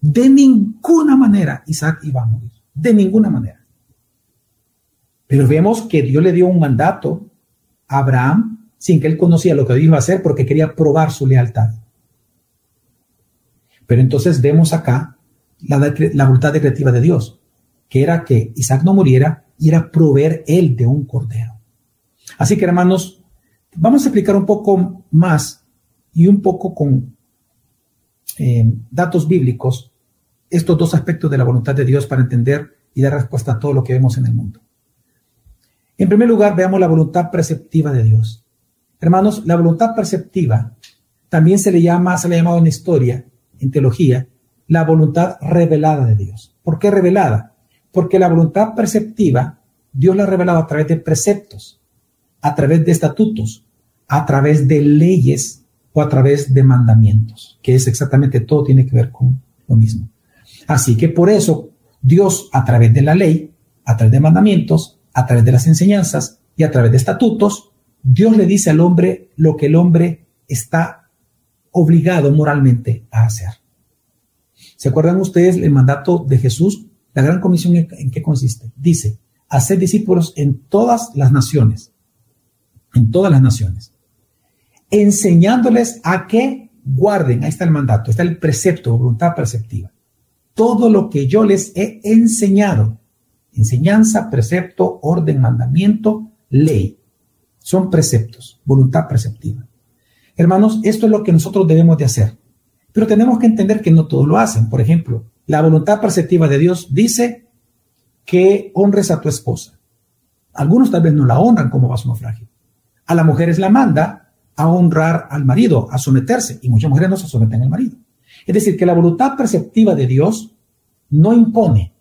De ninguna manera Isaac iba a morir, de ninguna manera. Pero vemos que Dios le dio un mandato a Abraham sin que él conocía lo que iba a hacer porque quería probar su lealtad. Pero entonces vemos acá la, voluntad decretiva de Dios, que era que Isaac no muriera y era proveer él de un cordero. Así que hermanos, vamos a explicar un poco más y un poco con eh, datos bíblicos estos dos aspectos de la voluntad de Dios para entender y dar respuesta a todo lo que vemos en el mundo. En primer lugar, veamos la voluntad preceptiva de Dios. Hermanos, la voluntad perceptiva también se le llama, se le ha llamado en historia, en teología, la voluntad revelada de Dios. ¿Por qué revelada? Porque la voluntad perceptiva, Dios la ha revelado a través de preceptos, a través de estatutos, a través de leyes o a través de mandamientos, que es exactamente todo tiene que ver con lo mismo. Así que por eso Dios a través de la ley, a través de mandamientos, a través de las enseñanzas y a través de estatutos, Dios le dice al hombre lo que el hombre está obligado moralmente a hacer. ¿Se acuerdan ustedes el mandato de Jesús? La gran comisión en qué consiste? Dice, hacer discípulos en todas las naciones, en todas las naciones, enseñándoles a que guarden, ahí está el mandato, está el precepto, voluntad perceptiva, todo lo que yo les he enseñado, enseñanza, precepto, orden, mandamiento, ley, son preceptos, voluntad perceptiva. Hermanos, esto es lo que nosotros debemos de hacer. Pero tenemos que entender que no todos lo hacen. Por ejemplo, la voluntad perceptiva de Dios dice que honres a tu esposa. Algunos tal vez no la honran como vaso frágil. A las mujeres la manda a honrar al marido, a someterse, y muchas mujeres no se someten al marido. Es decir, que la voluntad perceptiva de Dios no impone,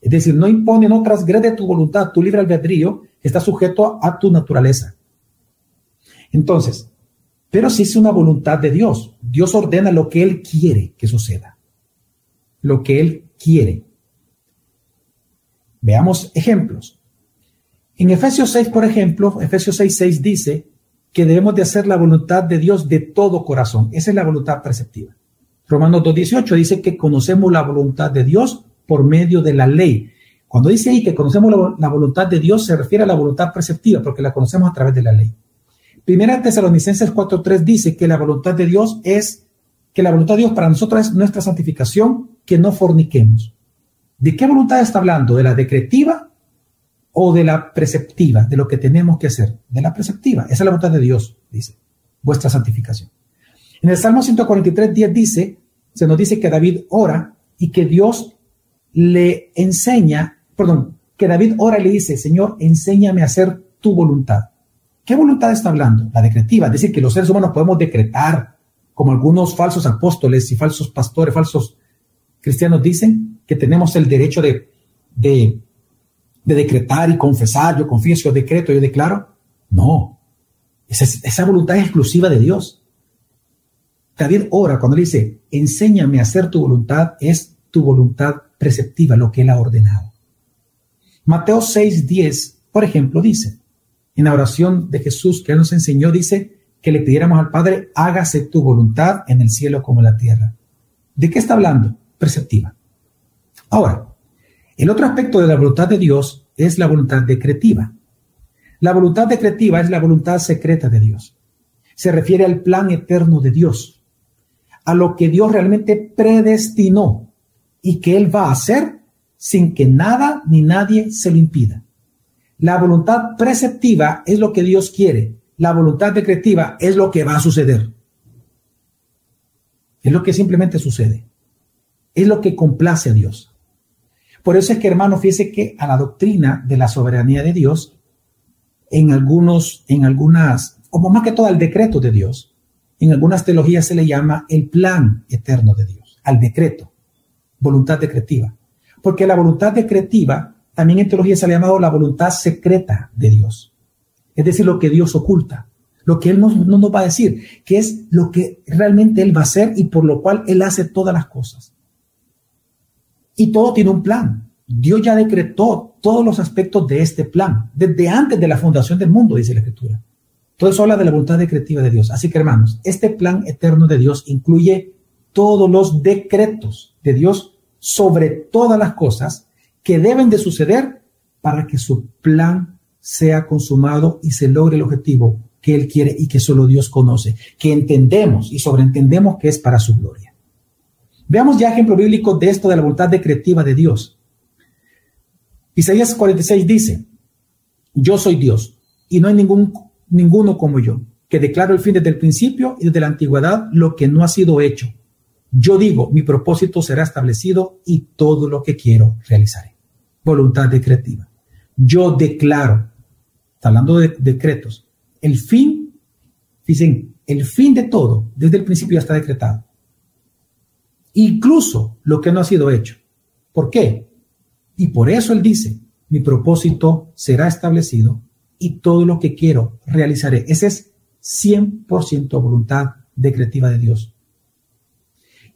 es decir, no impone, no transgrede tu voluntad, tu libre albedrío, está sujeto a tu naturaleza. Entonces, pero si es una voluntad de Dios, Dios ordena lo que Él quiere que suceda, lo que Él quiere. Veamos ejemplos. En Efesios 6, por ejemplo, Efesios 6, 6 dice que debemos de hacer la voluntad de Dios de todo corazón. Esa es la voluntad perceptiva. Romanos 2, 18 dice que conocemos la voluntad de Dios por medio de la ley. Cuando dice ahí que conocemos la, voluntad de Dios, se refiere a la voluntad perceptiva, porque la conocemos a través de la ley. Primera Tesalonicenses 4.3 dice que la voluntad de Dios es, que la voluntad de Dios para nosotros es nuestra santificación, que no forniquemos. ¿De qué voluntad está hablando? ¿De la decretiva o de la preceptiva? De lo que tenemos que hacer. De la preceptiva. Esa es la voluntad de Dios, dice. Vuestra santificación. En el Salmo 143, 10 dice, se nos dice que David ora y que Dios le enseña, perdón, que David ora y le dice, Señor, enséñame a hacer tu voluntad. ¿Qué voluntad está hablando? La decretiva, es decir, que los seres humanos podemos decretar, como algunos falsos apóstoles y falsos pastores, falsos cristianos dicen, que tenemos el derecho de, de, decretar y confesar, yo confieso, yo decreto, yo declaro. No, esa, esa voluntad es exclusiva de Dios. David ora cuando dice, enséñame a hacer tu voluntad, es tu voluntad preceptiva, lo que él ha ordenado. Mateo 6:10, por ejemplo, dice, en la oración de Jesús que él nos enseñó, dice que le pidiéramos al Padre, hágase tu voluntad en el cielo como en la tierra. ¿De qué está hablando? Perceptiva. Ahora, el otro aspecto de la voluntad de Dios es la voluntad decretiva. La voluntad decretiva es la voluntad secreta de Dios. Se refiere al plan eterno de Dios, a lo que Dios realmente predestinó y que Él va a hacer sin que nada ni nadie se lo impida. La voluntad preceptiva es lo que Dios quiere. La voluntad decretiva es lo que va a suceder. Es lo que simplemente sucede. Es lo que complace a Dios. Por eso es que, hermano, fíjese que a la doctrina de la soberanía de Dios, en algunos, en algunas, como más que todo al decreto de Dios, en algunas teologías se le llama el plan eterno de Dios, al decreto, voluntad decretiva. Porque la voluntad decretiva también en teología se le ha llamado la voluntad secreta de Dios. Es decir, lo que Dios oculta, lo que Él no, nos va a decir, que es lo que realmente Él va a hacer y por lo cual Él hace todas las cosas. Y todo tiene un plan. Dios ya decretó todos los aspectos de este plan, desde antes de la fundación del mundo, dice la Escritura. Todo eso habla de la voluntad decretiva de Dios. Así que, hermanos, este plan eterno de Dios incluye todos los decretos de Dios sobre todas las cosas que deben de suceder para que su plan sea consumado y se logre el objetivo que Él quiere y que solo Dios conoce, que entendemos y sobreentendemos que es para su gloria. Veamos ya ejemplo bíblico de esto de la voluntad decretiva de Dios. Isaías 46 dice, yo soy Dios y no hay ningún, ninguno como yo, que declaro el fin desde el principio y desde la antigüedad lo que no ha sido hecho. Yo digo, mi propósito será establecido y todo lo que quiero realizaré voluntad decretiva. Yo declaro, está hablando de decretos, el fin, dicen, el fin de todo, desde el principio ya está decretado. Incluso lo que no ha sido hecho. ¿Por qué? Y por eso él dice, mi propósito será establecido y todo lo que quiero realizaré. Ese es 100% voluntad decretiva de Dios.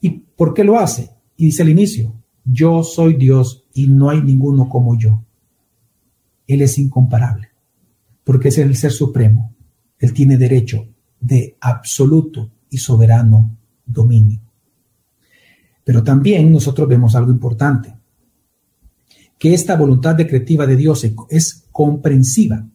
¿Y por qué lo hace? Y dice al inicio, yo soy Dios y no hay ninguno como yo. Él es incomparable, porque es el ser supremo. Él tiene derecho de absoluto y soberano dominio. Pero también nosotros vemos algo importante, que esta voluntad decretiva de Dios es comprensiva.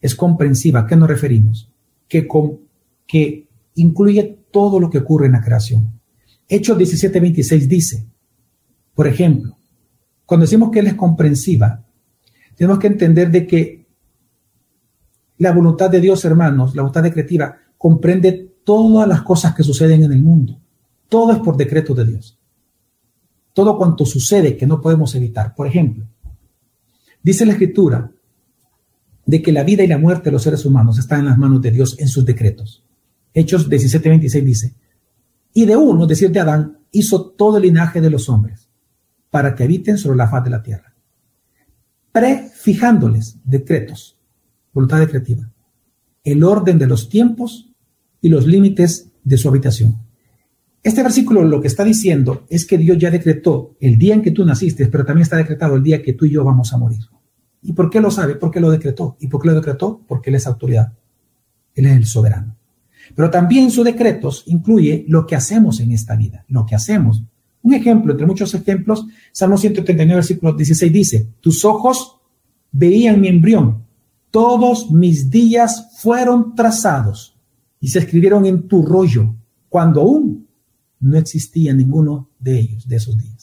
Es comprensiva. ¿A qué nos referimos? Que, incluye todo lo que ocurre en la creación. Hechos 17:26 dice, por ejemplo, cuando decimos que Él es comprensiva, tenemos que entender de que la voluntad de Dios, hermanos, la voluntad decretiva, comprende todas las cosas que suceden en el mundo. Todo es por decreto de Dios. Todo cuanto sucede que no podemos evitar. Por ejemplo, dice la Escritura, de que la vida y la muerte de los seres humanos están en las manos de Dios en sus decretos. Hechos 17:26 dice, y de uno, decir de Adán, hizo todo el linaje de los hombres, para que habiten sobre la faz de la tierra, prefijándoles decretos, voluntad decretiva, el orden de los tiempos y los límites de su habitación. Este versículo lo que está diciendo es que Dios ya decretó el día en que tú naciste, pero también está decretado el día que tú y yo vamos a morir. ¿Y por qué lo sabe? Porque lo decretó. ¿Y por qué lo decretó? Porque Él es autoridad. Él es el soberano. Pero también sus decretos incluye lo que hacemos en esta vida, lo que hacemos. Un ejemplo, entre muchos ejemplos, Salmo 139, versículo 16 dice, tus ojos veían mi embrión, todos mis días fueron trazados y se escribieron en tu rollo, cuando aún no existía ninguno de ellos, de esos días.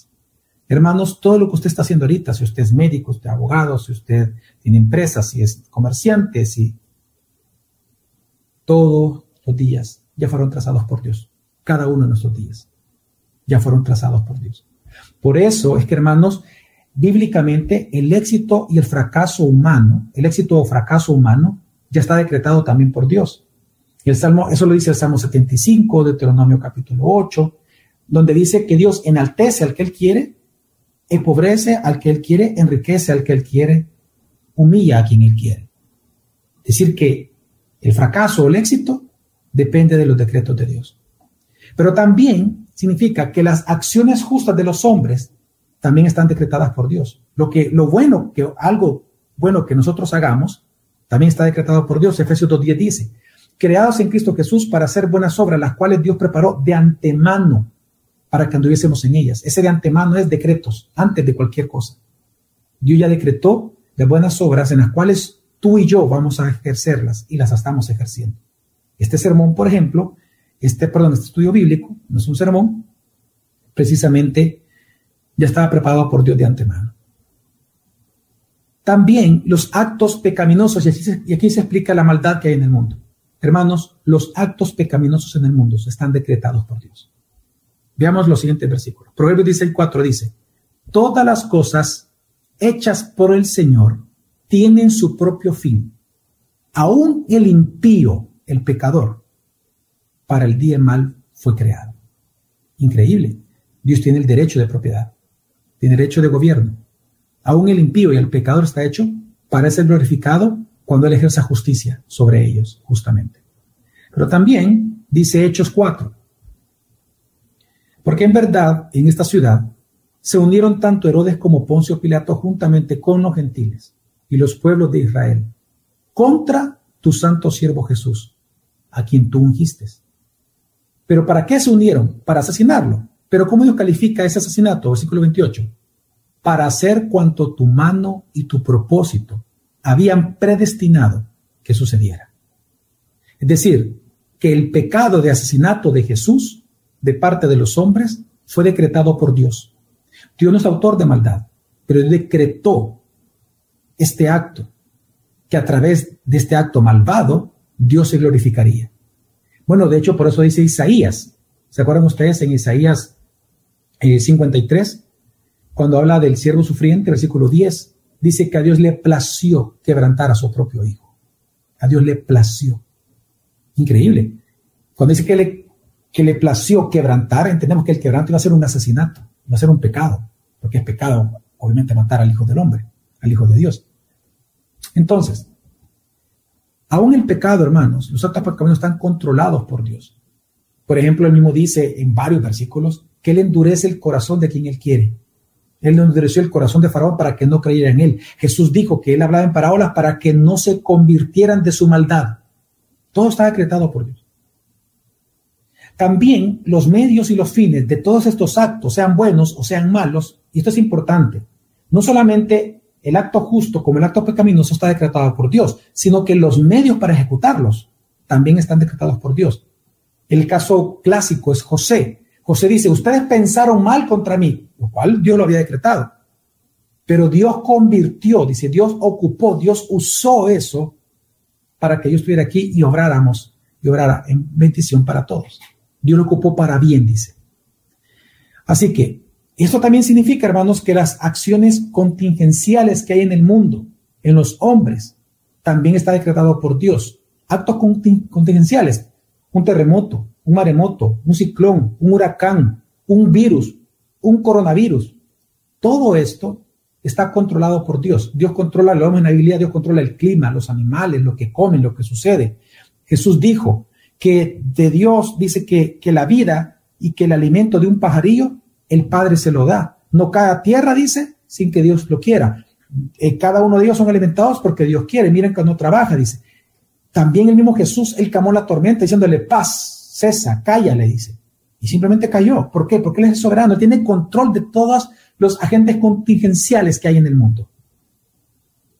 Hermanos, todo lo que usted está haciendo ahorita, si usted es médico, usted es abogado, si usted tiene empresas, si es comerciante, si todos los días ya fueron trazados por Dios. Cada uno de nuestros días ya fueron trazados por Dios. Por eso es que, hermanos, bíblicamente el éxito y el fracaso humano, el éxito o fracaso humano, ya está decretado también por Dios. El Salmo, eso lo dice el Salmo 75, Deuteronomio capítulo 8, donde dice que Dios enaltece al que Él quiere, empobrece al que Él quiere, enriquece al que Él quiere, humilla a quien Él quiere. Es decir, que el fracaso o el éxito depende de los decretos de Dios. Pero también significa que las acciones justas de los hombres también están decretadas por Dios. Lo que lo bueno que algo bueno que nosotros hagamos también está decretado por Dios. Efesios 2:10 dice, creados en Cristo Jesús para hacer buenas obras, las cuales Dios preparó de antemano para que anduviésemos en ellas. Ese de antemano es decretos, antes de cualquier cosa. Dios ya decretó de buenas obras en las cuales tú y yo vamos a ejercerlas y las estamos ejerciendo. Este sermón, por ejemplo, este, perdón, este estudio bíblico, no es un sermón, precisamente ya estaba preparado por Dios de antemano. También los actos pecaminosos, y aquí se explica la maldad que hay en el mundo. Hermanos, los actos pecaminosos en el mundo están decretados por Dios. Veamos los siguientes versículos. Proverbios 16, dice, todas las cosas hechas por el Señor tienen su propio fin. Aún el impío, el pecador, para el día mal fue creado. Increíble. Dios tiene el derecho de propiedad, tiene derecho de gobierno. Aún el impío y el pecador está hecho para ser glorificado cuando Él ejerza justicia sobre ellos, justamente. Pero también dice Hechos 4, porque en verdad en esta ciudad se unieron tanto Herodes como Poncio Pilato juntamente con los gentiles y los pueblos de Israel contra tu santo siervo Jesús, a quien tú ungiste. Pero ¿para qué se unieron? Para asesinarlo. Pero ¿cómo Dios califica ese asesinato? Versículo 28. Para hacer cuanto tu mano y tu propósito habían predestinado que sucediera. Es decir, que el pecado de asesinato de Jesús de parte de los hombres fue decretado por Dios. Dios no es autor de maldad, pero decretó este acto, que a través de este acto malvado Dios se glorificaría. Bueno, de hecho, por eso dice Isaías. ¿Se acuerdan ustedes en Isaías 53? Eh, cuando habla del siervo sufriente, versículo 10, dice que a Dios le plació quebrantar a su propio hijo. A Dios le plació. Increíble. Cuando dice que le, que le plació quebrantar, entendemos que el quebranto iba a ser un asesinato, iba a ser un pecado, porque es pecado, obviamente, matar al Hijo del Hombre, al Hijo de Dios. Entonces, aún el pecado, hermanos, los actos pecaminosos están controlados por Dios. Por ejemplo, él mismo dice en varios versículos que él endurece el corazón de quien él quiere él endureció el corazón de Faraón para que no creyera en él. Jesús dijo que él hablaba en parábolas para que no se convirtieran de su maldad. Todo está decretado por Dios. También los medios y los fines de todos estos actos, sean buenos o sean malos, y esto es importante, no solamente el acto justo como el acto pecaminoso está decretado por Dios, sino que los medios para ejecutarlos también están decretados por Dios. El caso clásico es José. José dice, ustedes pensaron mal contra mí, lo cual Dios lo había decretado. Pero Dios convirtió, dice, Dios ocupó, Dios usó eso para que yo estuviera aquí y obráramos, y obrara en bendición para todos. Dios lo ocupó para bien, dice. Así que esto también significa, hermanos, que las acciones contingenciales que hay en el mundo, en los hombres, también está decretado por Dios. Actos contingenciales, un terremoto, un maremoto, un ciclón, un huracán, un virus, un coronavirus. Todo esto está controlado por Dios. Dios controla la Biblia, Dios controla el clima, los animales, lo que comen, lo que sucede. Jesús dijo que de Dios dice que, que la vida y que el alimento de un pajarillo, el Padre se lo da. No cae a tierra, dice, sin que Dios lo quiera. Eh, cada uno de ellos son alimentados porque Dios quiere. Miren que no trabaja, dice. También el mismo Jesús, él camó la tormenta diciéndole paz, cesa, calla, le dice. Y simplemente cayó. ¿Por qué? Porque él es soberano, tiene control de todos los agentes contingenciales que hay en el mundo.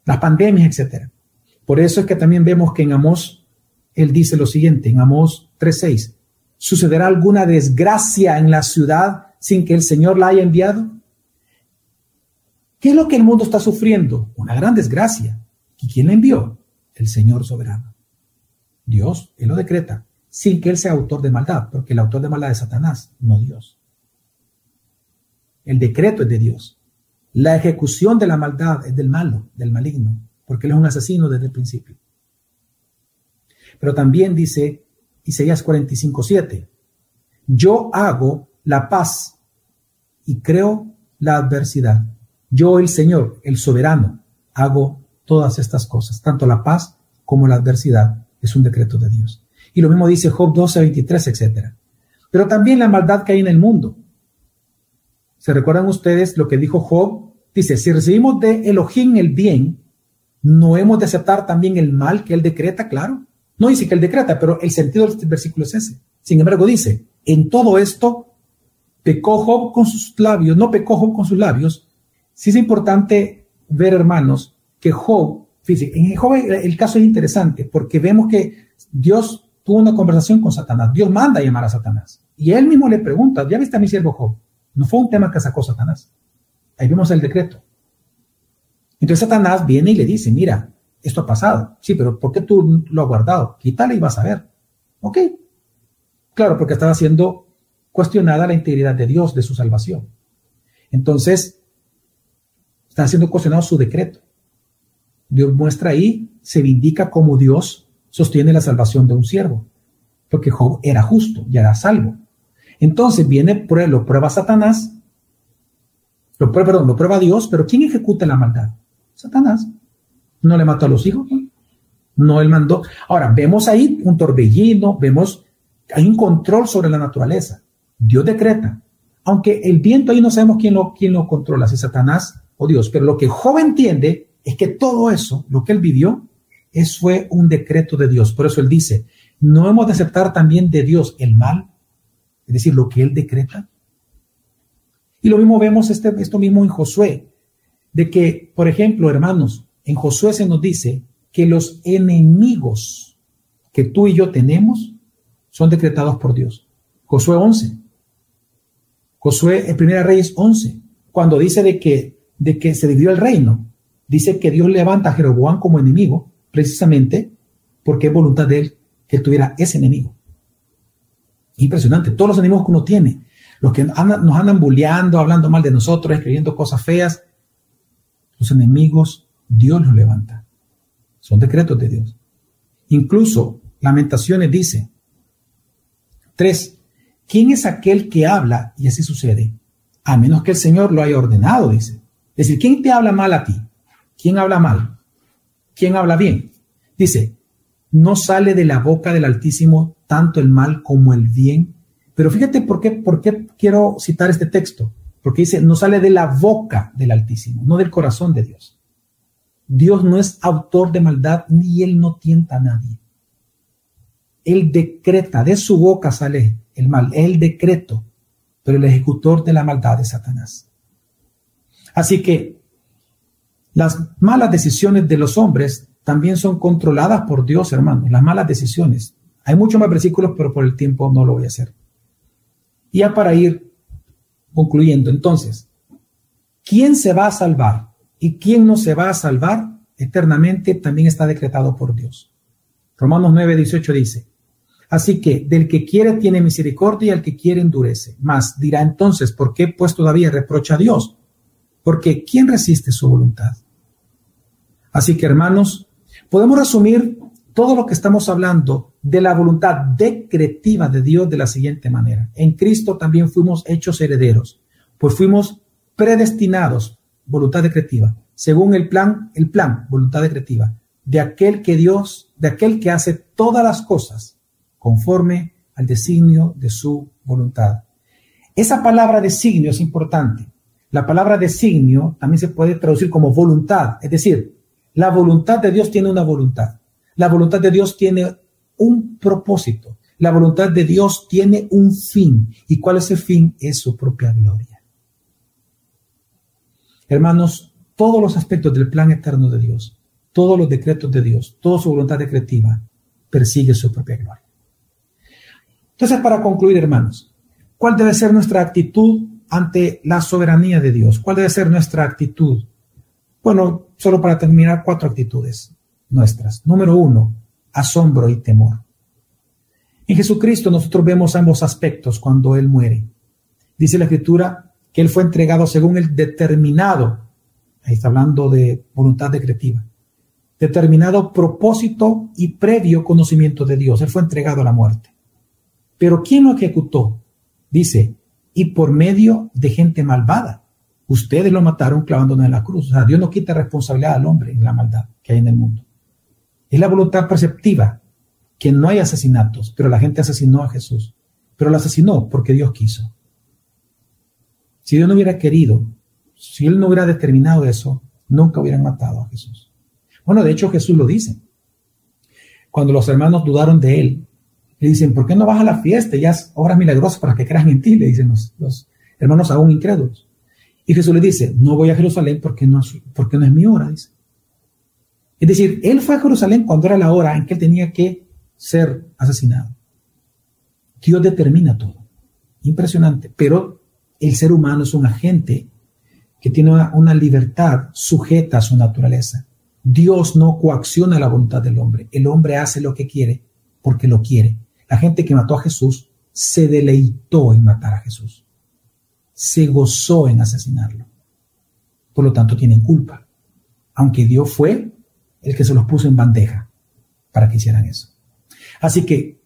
Las pandemias, etc. Por eso es que también vemos que en Amós, él dice lo siguiente, en Amós 3.6, ¿sucederá alguna desgracia en la ciudad sin que el Señor la haya enviado? ¿Qué es lo que el mundo está sufriendo? Una gran desgracia. ¿Y quién la envió? El Señor soberano. Dios, Él lo decreta, sin que Él sea autor de maldad, porque el autor de maldad es Satanás, no Dios. El decreto es de Dios. La ejecución de la maldad es del malo, del maligno, porque Él es un asesino desde el principio. Pero también dice Isaías 45:7, yo hago la paz y creo la adversidad. Yo, el Señor, el soberano, hago todas estas cosas, tanto la paz como la adversidad es un decreto de Dios. Y lo mismo dice Job 12, 23, etc. Pero también la maldad que hay en el mundo. ¿Se recuerdan ustedes lo que dijo Job? Dice, si recibimos de Elohim el bien, ¿no hemos de aceptar también el mal que él decreta? Claro. No dice que él decreta, pero el sentido del versículo es ese. Sin embargo, dice, en todo esto pecó Job con sus labios, no pecó Job con sus labios, Sí es importante ver, hermanos, que Job, fíjense, en Job el caso es interesante porque vemos que Dios tuvo una conversación con Satanás. Dios manda a llamar a Satanás. Y él mismo le pregunta, ¿ya viste a mi siervo Job? No fue un tema que sacó Satanás. Ahí vemos el decreto. Entonces Satanás viene y le dice, mira, esto ha pasado. Sí, pero ¿por qué tú lo has guardado? Quítale y vas a ver. Ok. Claro, porque estaba siendo cuestionada la integridad de Dios, de su salvación. Entonces, Está siendo cuestionado su decreto. Dios muestra ahí, se vindica como Dios sostiene la salvación de un siervo, porque Job era justo y era salvo. Entonces viene, lo prueba Satanás, lo prueba, perdón, lo prueba Dios, pero ¿quién ejecuta la maldad? Satanás. No le mató a los hijos, no, él mandó. Ahora, vemos ahí un torbellino, vemos, hay un control sobre la naturaleza. Dios decreta, aunque el viento ahí no sabemos quién lo, quién lo controla, si Satanás oh Dios. Pero lo que Job entiende es que todo eso, lo que él vivió, es, fue un decreto de Dios. Por eso él dice, ¿no hemos de aceptar también de Dios el mal? Es decir, lo que él decreta. Y lo mismo vemos este, esto mismo en Josué, de que, por ejemplo, hermanos, en Josué se nos dice que los enemigos que tú y yo tenemos son decretados por Dios. Josué 11. Josué, en Primera Reyes 11, cuando dice de que de que se dividió el reino. Dice que Dios levanta a Jeroboam como enemigo, precisamente porque es voluntad de él que tuviera ese enemigo. Impresionante, todos los enemigos que uno tiene, los que nos andan bulleando, hablando mal de nosotros, escribiendo cosas feas, los enemigos Dios los levanta. Son decretos de Dios. Incluso Lamentaciones dice, tres, ¿quién es aquel que habla y así sucede? A menos que el Señor lo haya ordenado, dice. Es decir, ¿quién te habla mal a ti? ¿Quién habla mal? ¿Quién habla bien? Dice, no sale de la boca del Altísimo tanto el mal como el bien. Pero fíjate por qué, por qué quiero citar este texto. Porque dice, no sale de la boca del Altísimo, no del corazón de Dios. Dios no es autor de maldad ni él no tienta a nadie. Él decreta, de su boca sale el mal, el decreto, pero el ejecutor de la maldad es Satanás. Así que las malas decisiones de los hombres también son controladas por Dios, hermano. Las malas decisiones. Hay muchos más versículos, pero por el tiempo no lo voy a hacer. Y ya para ir concluyendo, entonces, ¿quién se va a salvar y quién no se va a salvar eternamente también está decretado por Dios? Romanos 9, 18 dice, Así que del que quiere tiene misericordia y al que quiere endurece. Más dirá entonces, ¿por qué pues todavía reprocha a Dios? porque ¿quién resiste su voluntad? Así que hermanos, Podemos resumir todo lo que estamos hablando de la voluntad decretiva de Dios de la siguiente manera. En Cristo también fuimos hechos herederos, pues fuimos predestinados, voluntad decretiva, según el plan, el plan, voluntad decretiva, de aquel que Dios, de aquel que hace todas las cosas conforme al designio de su voluntad. Esa palabra designio es importante. La palabra designio también se puede traducir como voluntad, es decir, la voluntad de Dios tiene una voluntad. La voluntad de Dios tiene un propósito. La voluntad de Dios tiene un fin. ¿Y cuál es el fin? Es su propia gloria. Hermanos, todos los aspectos del plan eterno de Dios, todos los decretos de Dios, toda su voluntad decretiva, persigue su propia gloria. Entonces, para concluir, hermanos, ¿cuál debe ser nuestra actitud ante la soberanía de Dios? ¿Cuál debe ser nuestra actitud? Bueno, solo para terminar, cuatro actitudes nuestras. Número uno, asombro y temor. En Jesucristo nosotros vemos ambos aspectos cuando Él muere. Dice la Escritura Él fue entregado según el determinado, ahí está hablando de voluntad decretiva, determinado propósito y previo conocimiento de Dios. Él fue entregado a la muerte. Pero ¿quién lo ejecutó? Dice, y por medio de gente malvada. Ustedes lo mataron clavándolo en la cruz. O sea, Dios no quita responsabilidad al hombre en la maldad que hay en el mundo. Es la voluntad perceptiva, que no hay asesinatos, pero la gente asesinó a Jesús. Pero lo asesinó porque Dios quiso. Si Dios no hubiera querido, si Él no hubiera determinado eso, nunca hubieran matado a Jesús. Bueno, de hecho Jesús lo dice. Cuando los hermanos dudaron de Él, le dicen, ¿por qué no vas a la fiesta? Ya es obras milagrosas para que crean en ti, le dicen los, hermanos aún incrédulos. Y Jesús le dice, no voy a Jerusalén porque no, es mi hora. Es decir, él fue a Jerusalén cuando era la hora en que él tenía que ser asesinado. Dios determina todo. Impresionante. Pero el ser humano es un agente que tiene una, libertad sujeta a su naturaleza. Dios no coacciona la voluntad del hombre. El hombre hace lo que quiere porque lo quiere. La gente que mató a Jesús se deleitó en matar a Jesús. Se gozó en asesinarlo. Por lo tanto, tienen culpa. Aunque Dios fue el que se los puso en bandeja para que hicieran eso. Así que,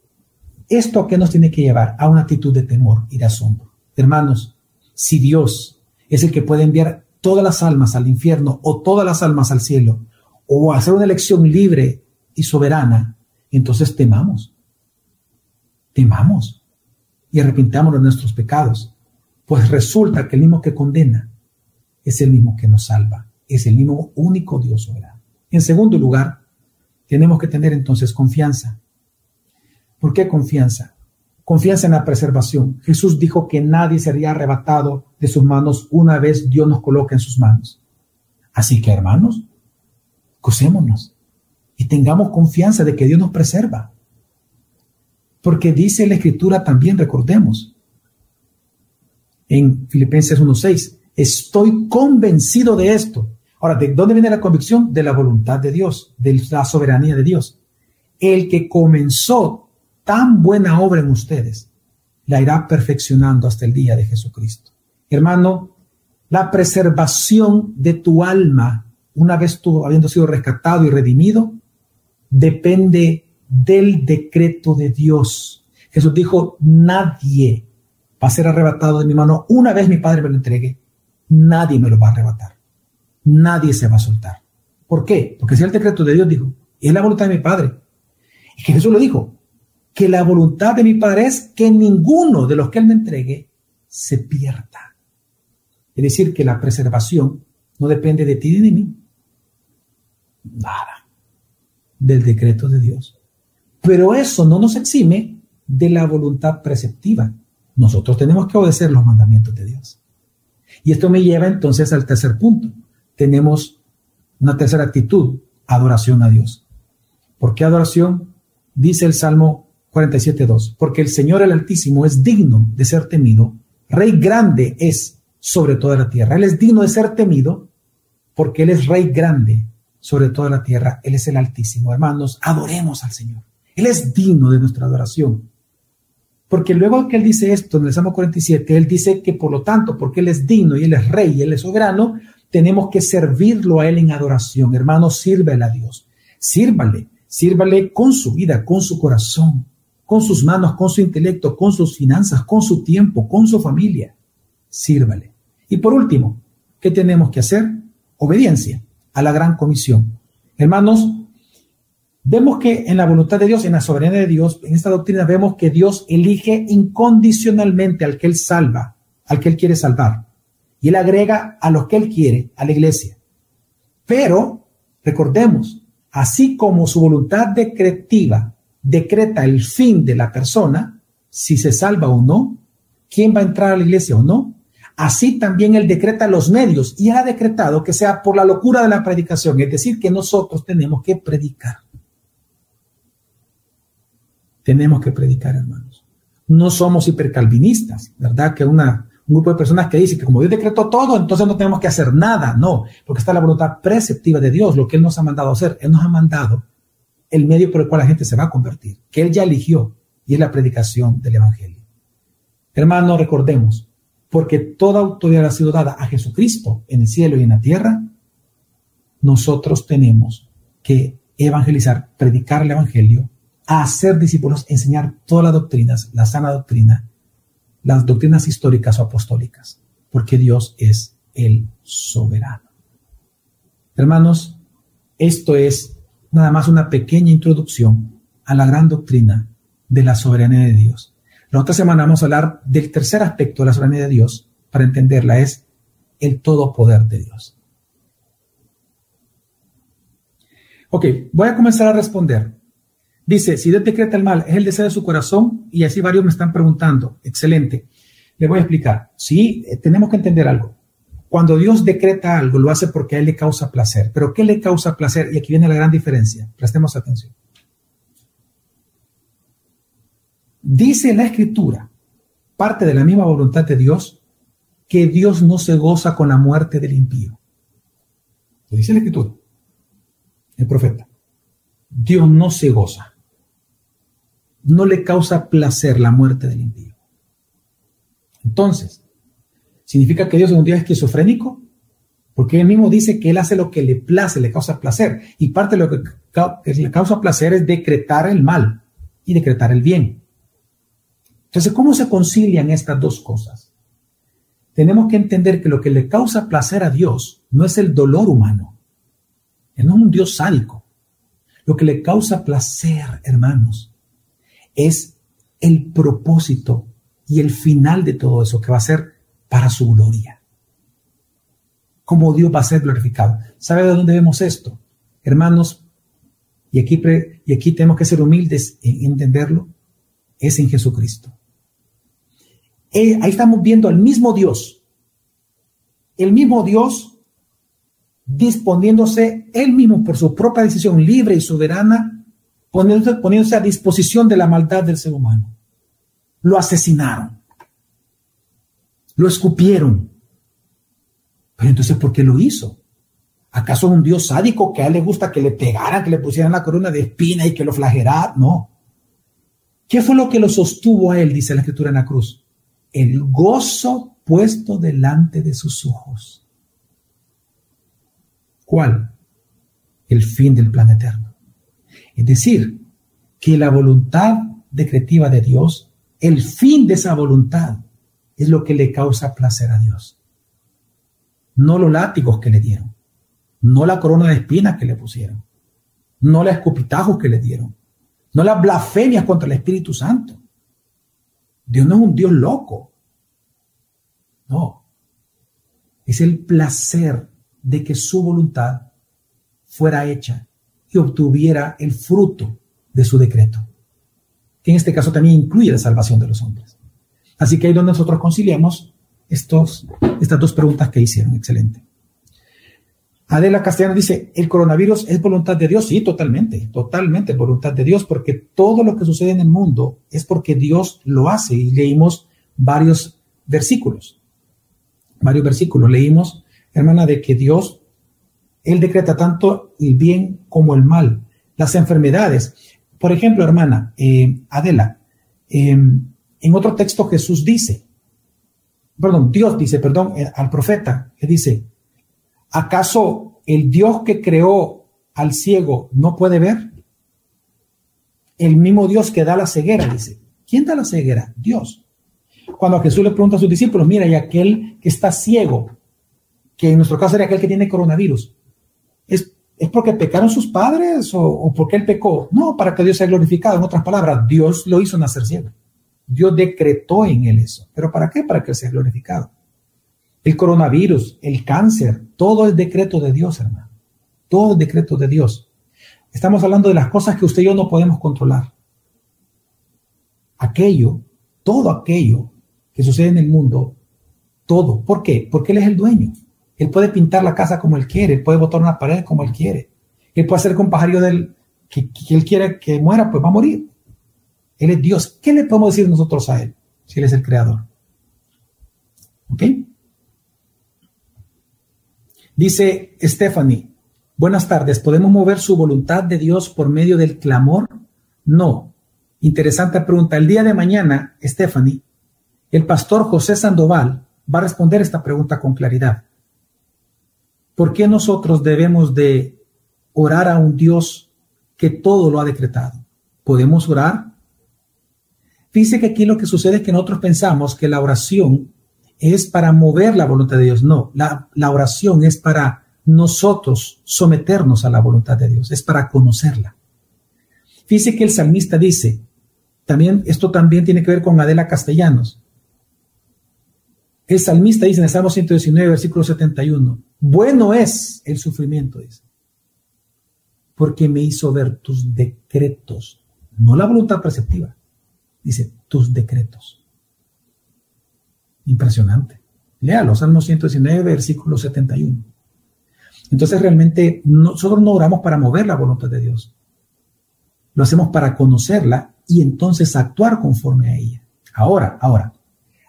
¿esto qué nos tiene que llevar? A una actitud de temor y de asombro. Hermanos, si Dios es el que puede enviar todas las almas al infierno o todas las almas al cielo, o hacer una elección libre y soberana, entonces temamos. Temamos y arrepintámonos de nuestros pecados. Pues resulta que el mismo que condena es el mismo que nos salva, es el mismo único Dios soberano. En segundo lugar, tenemos que tener entonces confianza. ¿Por qué confianza? Confianza en la preservación. Jesús dijo que nadie sería arrebatado de sus manos una vez Dios nos coloque en sus manos. Así que, hermanos, gocémonos y tengamos confianza de que Dios nos preserva. Porque dice la Escritura también, recordemos, en Filipenses 1.6, estoy convencido de esto, Ahora, ¿de dónde viene la convicción? De la voluntad de Dios, de la soberanía de Dios. El que comenzó tan buena obra en ustedes, la irá perfeccionando hasta el día de Jesucristo. Hermano, la preservación de tu alma, una vez tú habiendo sido rescatado y redimido, depende del decreto de Dios. Jesús dijo, nadie va a ser arrebatado de mi mano. Una vez mi Padre me lo entregue, nadie me lo va a arrebatar nadie se va a soltar. ¿Por qué? Porque si el decreto de Dios dijo, y es la voluntad de mi Padre. Y que Jesús lo dijo, que la voluntad de mi Padre es que ninguno de los que Él me entregue se pierda. Es decir, que la preservación no depende de ti ni de mí. Nada. Del decreto de Dios. Pero eso no nos exime de la voluntad preceptiva. Nosotros tenemos que obedecer los mandamientos de Dios. Y esto me lleva entonces al tercer punto tenemos una tercera actitud, adoración a Dios. ¿Por qué adoración? Dice el Salmo 47.2, porque el Señor el Altísimo es digno de ser temido, Rey grande es sobre toda la tierra. Él es digno de ser temido porque Él es Rey grande sobre toda la tierra. Él es el Altísimo. Hermanos, adoremos al Señor. Él es digno de nuestra adoración. Porque luego que Él dice esto en el Salmo 47, Él dice que por lo tanto, porque Él es digno y Él es Rey y Él es soberano, tenemos que servirlo a Él en adoración. Hermano, sírvele a Dios. Sírvale, sírvale con su vida, con su corazón, con sus manos, con su intelecto, con sus finanzas, con su tiempo, con su familia. Sírvale. Y por último, ¿qué tenemos que hacer? Obediencia a la gran comisión. Hermanos, vemos que en la voluntad de Dios, en la soberanía de Dios, en esta doctrina vemos que Dios elige incondicionalmente al que Él salva, al que Él quiere salvar. Y Él agrega a los que Él quiere, a la iglesia. Pero, recordemos, así como su voluntad decretiva decreta el fin de la persona, si se salva o no, quién va a entrar a la iglesia o no, así también Él decreta los medios y ha decretado que sea por la locura de la predicación, es decir, que nosotros tenemos que predicar. Tenemos que predicar, hermanos. No somos hipercalvinistas, ¿verdad? Que una, un grupo de personas que dice que como Dios decretó todo, entonces no tenemos que hacer nada. No, porque está la voluntad preceptiva de Dios, lo que Él nos ha mandado hacer. Él nos ha mandado el medio por el cual la gente se va a convertir, que Él ya eligió, y es la predicación del Evangelio. Hermanos, recordemos, porque toda autoridad ha sido dada a Jesucristo en el cielo y en la tierra, nosotros tenemos que evangelizar, predicar el Evangelio, hacer discípulos, enseñar todas las doctrinas, la sana doctrina, las doctrinas históricas o apostólicas, porque Dios es el soberano. Hermanos, esto es nada más una pequeña introducción a la gran doctrina de la soberanía de Dios. La otra semana vamos a hablar del tercer aspecto de la soberanía de Dios, para entenderla, es el todo poder de Dios. Ok, voy a comenzar a responder. Dice, si Dios decreta el mal, es el deseo de su corazón, y así varios me están preguntando. Excelente. Le voy a explicar. Sí, eh, tenemos que entender algo. Cuando Dios decreta algo, lo hace porque a Él le causa placer. Pero ¿qué le causa placer? Y aquí viene la gran diferencia. Prestemos atención. Dice la Escritura, parte de la misma voluntad de Dios, que Dios no se goza con la muerte del impío. Lo dice la Escritura, el profeta. Dios no se goza. No le causa placer la muerte del impío. Entonces, ¿Significa que Dios es un Dios esquizofrénico? Porque él mismo dice que él hace lo que le place, le causa placer. Y parte de lo que le causa placer es decretar el mal y decretar el bien. Entonces, ¿cómo se concilian estas dos cosas? Tenemos que entender que lo que le causa placer a Dios no es el dolor humano. Él no es un Dios sádico. Lo que le causa placer, hermanos, es el propósito y el final de todo eso, que va a ser para su gloria. ¿Cómo Dios va a ser glorificado? ¿Sabe de dónde vemos esto? Hermanos, y aquí, y aquí tenemos que ser humildes en entenderlo, es en Jesucristo. Eh, ahí estamos viendo al mismo Dios, el mismo Dios disponiéndose él mismo por su propia decisión libre y soberana, poniéndose, poniéndose a disposición de la maldad del ser humano. Lo asesinaron. Lo escupieron. Pero entonces, ¿por qué lo hizo? ¿Acaso un Dios sádico que a él le gusta que le pegaran, que le pusieran la corona de espina y que lo flageraran? No. ¿Qué fue lo que lo sostuvo a él, dice la escritura en la cruz? El gozo puesto delante de sus ojos. ¿Cuál? El fin del plan eterno. Es decir, que la voluntad decretiva de Dios, el fin de esa voluntad, es lo que le causa placer a Dios. No los látigos que le dieron, no la corona de espinas que le pusieron, no los escupitajos que le dieron, no las blasfemias contra el Espíritu Santo. Dios no es un Dios loco. No. Es el placer de que su voluntad fuera hecha y obtuviera el fruto de su decreto, que en este caso también incluye la salvación de los hombres. Así que ahí donde nosotros conciliamos estos, estas dos preguntas que hicieron. Excelente. Adela Castellano dice, ¿el coronavirus es voluntad de Dios? Sí, totalmente, totalmente voluntad de Dios, porque todo lo que sucede en el mundo es porque Dios lo hace. Y leímos varios versículos, varios versículos. Leímos, hermana, de que Dios, Él decreta tanto el bien como el mal, las enfermedades. Por ejemplo, hermana, eh, Adela, eh, en otro texto Jesús dice, perdón, Dios dice, perdón, eh, al profeta, que dice, ¿acaso el Dios que creó al ciego no puede ver? El mismo Dios que da la ceguera, dice. ¿Quién da la ceguera? Dios. Cuando Jesús le pregunta a sus discípulos, mira, y aquel que está ciego, que en nuestro caso era aquel que tiene coronavirus, ¿es, ¿es porque pecaron sus padres o, o porque él pecó? No, para que Dios sea glorificado. En otras palabras, Dios lo hizo nacer ciego. Dios decretó en él eso. ¿Pero para qué? Para que sea glorificado. El coronavirus, el cáncer, todo es decreto de Dios, hermano. Todo es decreto de Dios. Estamos hablando de las cosas que usted y yo no podemos controlar. Aquello, todo aquello que sucede en el mundo, todo. ¿Por qué? Porque Él es el dueño. Él puede pintar la casa como Él quiere, Él puede botar una pared como Él quiere. Él puede hacer un pajarillo del, que, que Él quiere que muera, pues va a morir. Él es Dios. ¿Qué le podemos decir nosotros a Él si Él es el creador? ¿Ok? Dice Stephanie, buenas tardes, ¿podemos mover su voluntad de Dios por medio del clamor? No. Interesante pregunta. El día de mañana, Stephanie, el pastor José Sandoval va a responder esta pregunta con claridad. ¿Por qué nosotros debemos de orar a un Dios que todo lo ha decretado? ¿Podemos orar? Fíjese que aquí lo que sucede es que nosotros pensamos que la oración es para mover la voluntad de Dios. No, la, oración es para nosotros someternos a la voluntad de Dios, es para conocerla. Fíjese que el salmista dice, también, esto también tiene que ver con Adela Castellanos. El salmista dice en el Salmo 119, versículo 71, bueno es el sufrimiento, dice, porque me hizo ver tus decretos, no la voluntad perceptiva, dice tus decretos. Impresionante. Léalo, Salmo 119, versículo 71. Entonces realmente nosotros no oramos para mover la voluntad de Dios. Lo hacemos para conocerla y entonces actuar conforme a ella. Ahora, ahora,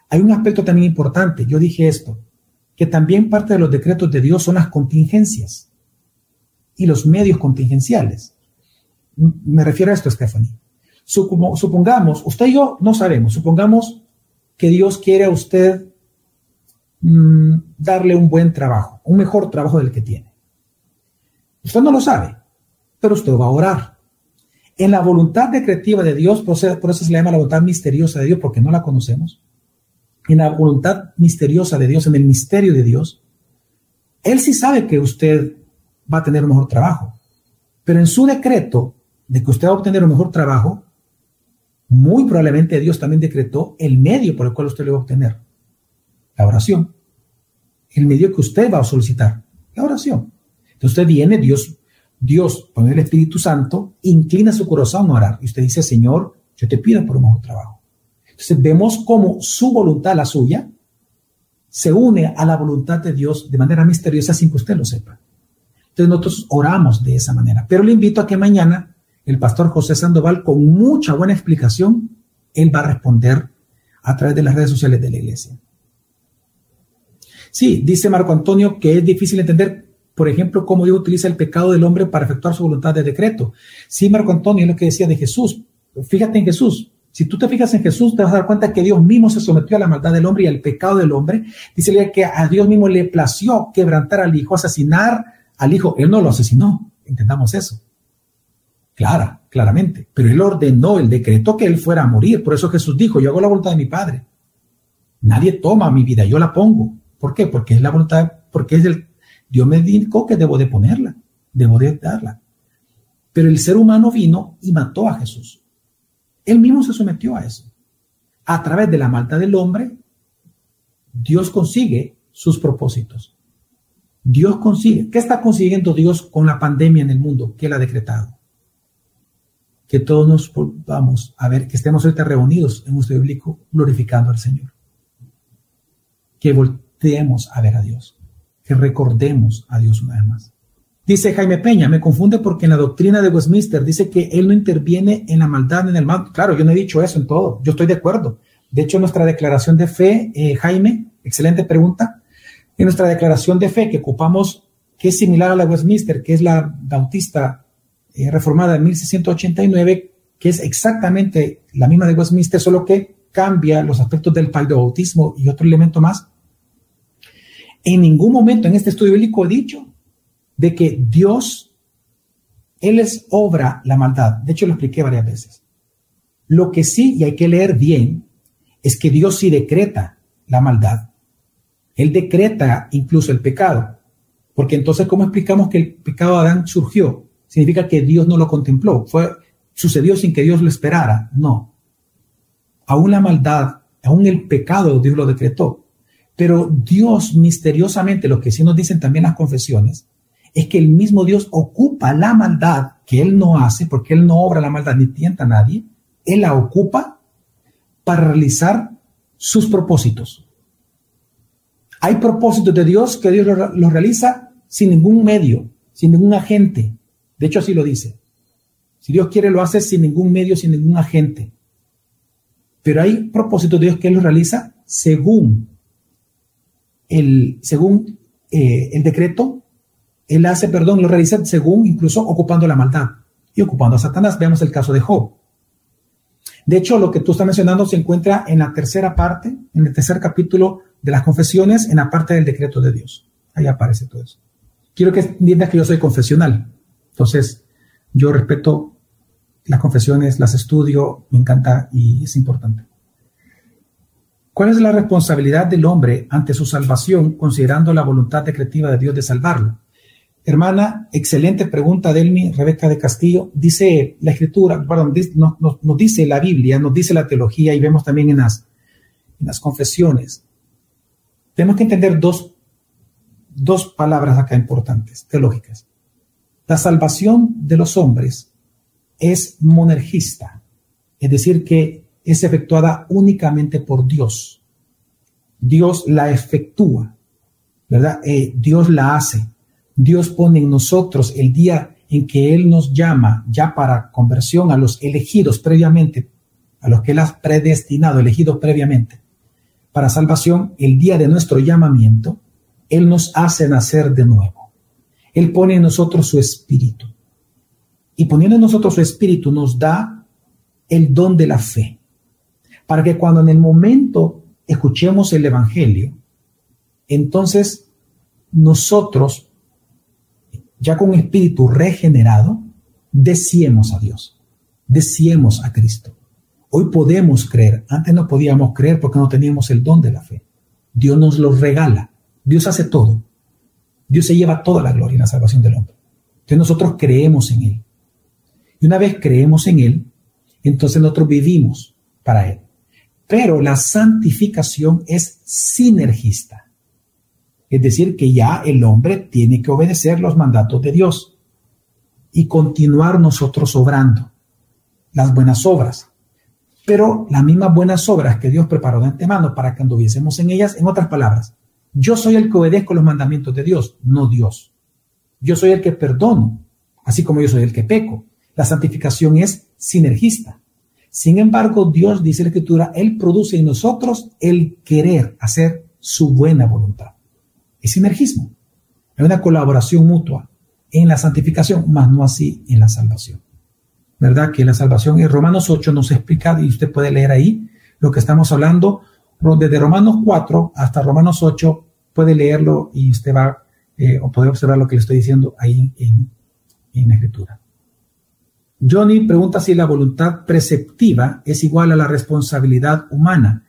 hay un aspecto también importante. Yo dije esto, que también parte de los decretos de Dios son las contingencias y los medios contingenciales. Me refiero a esto, Stephanie. Supongamos, usted y yo no sabemos, supongamos que Dios quiere a usted mm, darle un buen trabajo, un mejor trabajo del que tiene. Usted no lo sabe, pero usted va a orar. En la voluntad decretiva de Dios, por eso, por se le llama la voluntad misteriosa de Dios, porque no la conocemos. En la voluntad misteriosa de Dios, en el misterio de Dios, Él sí sabe que usted va a tener un mejor trabajo. Pero en su decreto de que usted va a obtener un mejor trabajo, muy probablemente Dios también decretó el medio por el cual usted lo va a obtener. La oración. El medio que usted va a solicitar. La oración. Entonces usted viene, Dios, Dios, con el Espíritu Santo, inclina su corazón a orar. Y usted dice, Señor, yo te pido por un mejor trabajo. Entonces vemos cómo su voluntad, la suya, se une a la voluntad de Dios de manera misteriosa sin que usted lo sepa. Entonces nosotros oramos de esa manera. Pero le invito a que mañana el pastor José Sandoval, con mucha buena explicación, él va a responder a través de las redes sociales de la iglesia. Sí, dice Marco Antonio que es difícil entender, por ejemplo, cómo Dios utiliza el pecado del hombre para efectuar su voluntad de decreto. Sí, Marco Antonio es lo que decía de Jesús. Fíjate en Jesús. Si tú te fijas en Jesús, te vas a dar cuenta que Dios mismo se sometió a la maldad del hombre y al pecado del hombre. Dice que a Dios mismo le plació quebrantar al hijo, asesinar al hijo. Él no lo asesinó. Entendamos eso clara, claramente. Pero él ordenó, el decreto que él fuera a morir. Por eso Jesús dijo, yo hago la voluntad de mi Padre. Nadie toma mi vida, yo la pongo. ¿Por qué? Porque es la voluntad, porque es el, Dios me dijo que debo de ponerla, debo de darla. Pero el ser humano vino y mató a Jesús. Él mismo se sometió a eso. A través de la maldad del hombre, Dios consigue sus propósitos. Dios consigue. ¿Qué está consiguiendo Dios con la pandemia en el mundo que él ha decretado? Que todos nos vamos a ver, que estemos ahorita reunidos en nuestro bíblico glorificando al Señor. Que volteemos a ver a Dios, que recordemos a Dios una vez más. Dice Jaime Peña, me confunde porque en la doctrina de Westminster dice que él no interviene en la maldad, en el mal. Claro, yo no he dicho eso en todo, yo estoy de acuerdo. De hecho, nuestra declaración de fe, eh, Jaime, excelente pregunta, en nuestra declaración de fe que ocupamos, que es similar a la Westminster, que es la bautista eh, reformada en 1689, que es exactamente la misma de Westminster, solo que cambia los aspectos del bautismo y otro elemento más. En ningún momento en este estudio bíblico he dicho de que Dios Él es obra la maldad. De hecho, lo expliqué varias veces. Lo que sí, y hay que leer bien, es que Dios sí decreta la maldad. Él decreta incluso el pecado. Porque entonces, ¿cómo explicamos que el pecado de Adán surgió? Significa que Dios no lo contempló. Fue, sucedió sin que Dios lo esperara. No. Aún la maldad, aún el pecado, Dios lo decretó. Pero Dios misteriosamente, lo que sí nos dicen también las confesiones, es que el mismo Dios ocupa la maldad que Él no hace, porque Él no obra la maldad ni tienta a nadie, Él la ocupa para realizar sus propósitos. Hay propósitos de Dios que Dios los realiza sin ningún medio, sin ningún agente. De hecho, así lo dice. Si Dios quiere, lo hace sin ningún medio, sin ningún agente. Pero hay propósitos de Dios que Él los realiza según el, según, eh, el decreto. Él hace, perdón, lo realiza según incluso ocupando la maldad y ocupando a Satanás. Veamos el caso de Job. De hecho, lo que tú estás mencionando se encuentra en la tercera parte, en el tercer capítulo de las confesiones en la parte del decreto de Dios. Ahí aparece todo eso. Quiero que entiendas que yo soy confesional. Entonces, yo respeto las confesiones, las estudio, me encanta y es importante. ¿Cuál es la responsabilidad del hombre ante su salvación considerando la voluntad decretiva de Dios de salvarlo? Hermana, excelente pregunta, Delmi, Rebeca de Castillo. Dice la escritura, perdón, nos, nos, dice la Biblia, nos dice la teología y vemos también en las, en las confesiones tenemos que entender dos, dos palabras acá importantes, teológicas. La salvación de los hombres es monergista, es decir, que es efectuada únicamente por Dios. Dios la efectúa, ¿verdad? Eh, Dios la hace. Dios pone en nosotros el día en que Él nos llama ya para conversión a los elegidos previamente, a los que Él ha predestinado, elegidos previamente para salvación, el día de nuestro llamamiento, Él nos hace nacer de nuevo. Él pone en nosotros su espíritu. Y poniendo en nosotros su espíritu nos da el don de la fe. Para que cuando en el momento escuchemos el Evangelio, entonces nosotros, ya con espíritu regenerado, deseemos a Dios, deseemos a Cristo. Hoy podemos creer, antes no podíamos creer porque no teníamos el don de la fe. Dios nos lo regala, Dios hace todo. Dios se lleva toda la gloria en la salvación del hombre. Entonces nosotros creemos en Él. Y una vez creemos en Él, entonces nosotros vivimos para Él. Pero la santificación es sinergista. Es decir, que ya el hombre tiene que obedecer los mandatos de Dios y continuar nosotros obrando las buenas obras pero las mismas buenas obras que Dios preparó de antemano para que anduviésemos en ellas, en otras palabras, yo soy el que obedezco los mandamientos de Dios, no Dios. Yo soy el que perdono, así como yo soy el que peco. La santificación es sinergista. Sin embargo, Dios, dice la Escritura, Él produce en nosotros el querer hacer su buena voluntad. Es sinergismo. Es una colaboración mutua en la santificación, más no así en la salvación. ¿verdad? Que la salvación en Romanos 8 nos explica, y usted puede leer ahí lo que estamos hablando, desde Romanos 4 hasta Romanos 8, puede leerlo y usted va, eh, o puede observar lo que le estoy diciendo ahí en, en la escritura. Johnny pregunta si la voluntad preceptiva es igual a la responsabilidad humana.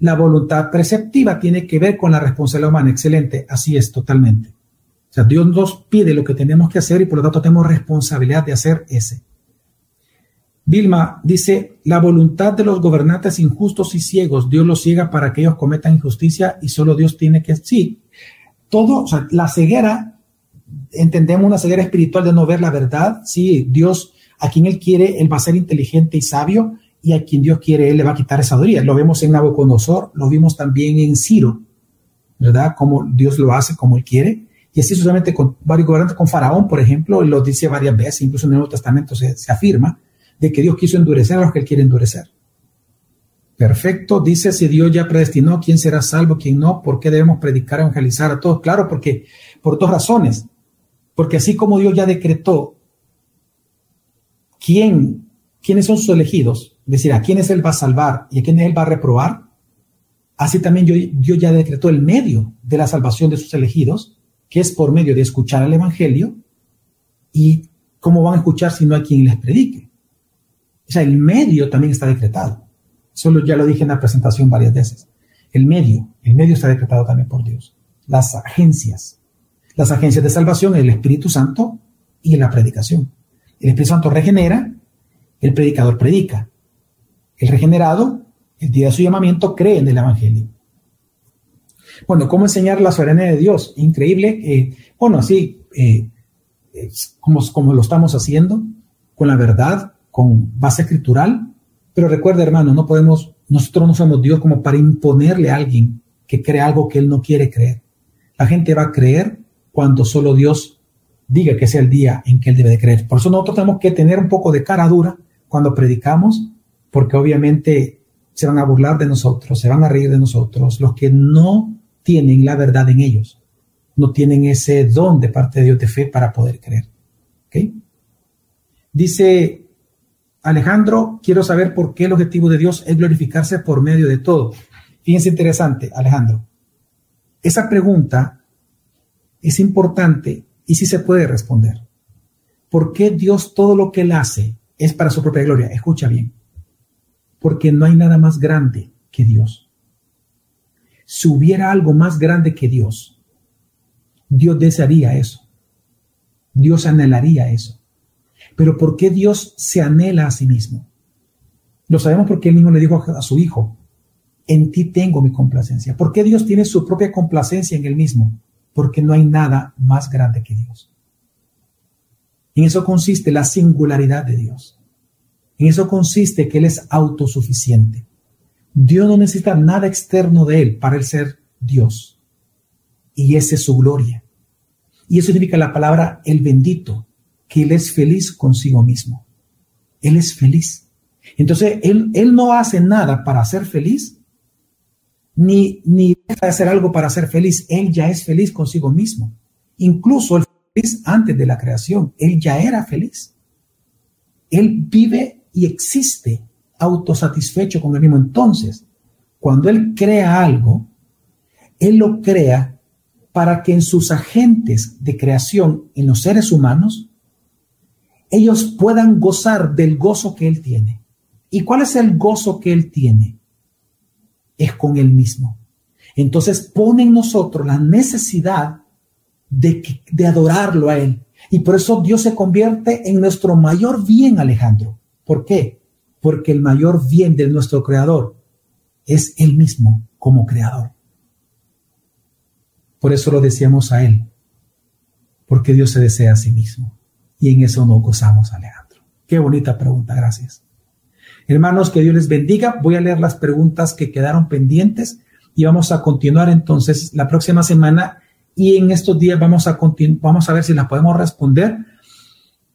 La voluntad preceptiva tiene que ver con la responsabilidad humana. Excelente, así es totalmente. O sea, Dios nos pide lo que tenemos que hacer y por lo tanto tenemos responsabilidad de hacer ese. Vilma dice, la voluntad de los gobernantes injustos y ciegos, Dios los ciega para que ellos cometan injusticia y solo Dios tiene que... Sí, todo, o sea, la ceguera, entendemos una ceguera espiritual de no ver la verdad, sí, Dios, a quien Él quiere, Él va a ser inteligente y sabio, y a quien Dios quiere, Él le va a quitar esa sabiduría. Lo vemos en Nabucodonosor, lo vimos también en Ciro, ¿verdad? Como Dios lo hace, como Él quiere. Y así solamente con varios gobernantes, con Faraón, por ejemplo, lo dice varias veces, incluso en el Nuevo Testamento se, se afirma, de que Dios quiso endurecer a los que Él quiere endurecer. Perfecto, dice si Dios ya predestinó quién será salvo, quién no, ¿por qué debemos predicar, evangelizar a todos? Claro, porque por dos razones. Porque así como Dios ya decretó quién, quiénes son sus elegidos, es decir, a quiénes Él va a salvar y a quiénes Él va a reprobar, así también Dios ya decretó el medio de la salvación de sus elegidos, que es por medio de escuchar el Evangelio y ¿cómo van a escuchar si no hay quien les predique? O sea, el medio también está decretado. Solo ya lo dije en la presentación varias veces. El medio, el medio está decretado también por Dios. Las agencias, las agencias de salvación, el Espíritu Santo y la predicación. El Espíritu Santo regenera, el predicador predica. El regenerado, el día de su llamamiento, cree en el Evangelio. Bueno, ¿cómo enseñar la soberanía de Dios? Increíble. Eh, bueno, así eh, como, como lo estamos haciendo, con la verdad, con base escritural. Pero recuerda, hermano, no podemos, nosotros no somos Dios como para imponerle a alguien que cree algo que él no quiere creer. La gente va a creer cuando solo Dios diga que sea el día en que él debe de creer. Por eso nosotros tenemos que tener un poco de cara dura cuando predicamos, porque obviamente se van a burlar de nosotros, se van a reír de nosotros, los que no tienen la verdad en ellos, no tienen ese don de parte de Dios de fe para poder creer. Dice Alejandro, quiero saber por qué el objetivo de Dios es glorificarse por medio de todo. Fíjense interesante, Alejandro. Esa pregunta es importante y sí se puede responder. ¿Por qué Dios todo lo que él hace es para su propia gloria? Escucha bien. Porque no hay nada más grande que Dios si hubiera algo más grande que Dios, Dios desearía eso. Dios anhelaría eso. Pero ¿por qué Dios se anhela a sí mismo? Lo sabemos porque él mismo le dijo a su hijo, en ti tengo mi complacencia. ¿Por qué Dios tiene su propia complacencia en él mismo? Porque no hay nada más grande que Dios. En eso consiste la singularidad de Dios. En eso consiste que Él es autosuficiente. Dios no necesita nada externo de Él para Él ser Dios. Y esa es su gloria. Y eso significa la palabra el bendito, que Él es feliz consigo mismo. Él es feliz. Entonces, Él, él no hace nada para ser feliz, ni, ni deja de hacer algo para ser feliz. Él ya es feliz consigo mismo. Incluso el feliz antes de la creación. Él ya era feliz. Él vive y existe autosatisfecho con él mismo. Entonces, cuando él crea algo, él lo crea para que en sus agentes de creación, en los seres humanos, ellos puedan gozar del gozo que él tiene. ¿Y cuál es el gozo que él tiene? Es con él mismo. Entonces pone en nosotros la necesidad de, de adorarlo a él. Y por eso Dios se convierte en nuestro mayor bien, Alejandro. ¿Por qué? porque el mayor bien de nuestro creador es él mismo como creador. Por eso lo decíamos a él, porque Dios se desea a sí mismo. Y en eso nos gozamos, Alejandro. Qué bonita pregunta, gracias. Hermanos, que Dios les bendiga. Voy a leer las preguntas que quedaron pendientes y vamos a continuar entonces la próxima semana y en estos días vamos a, vamos a ver si las podemos responder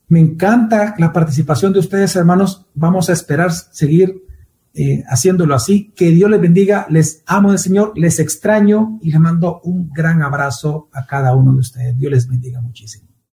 me encanta la participación de ustedes, hermanos. Vamos a esperar seguir eh, haciéndolo así. Que Dios les bendiga. Les amo Señor, les extraño y les mando un gran abrazo a cada uno de ustedes. Dios les bendiga muchísimo.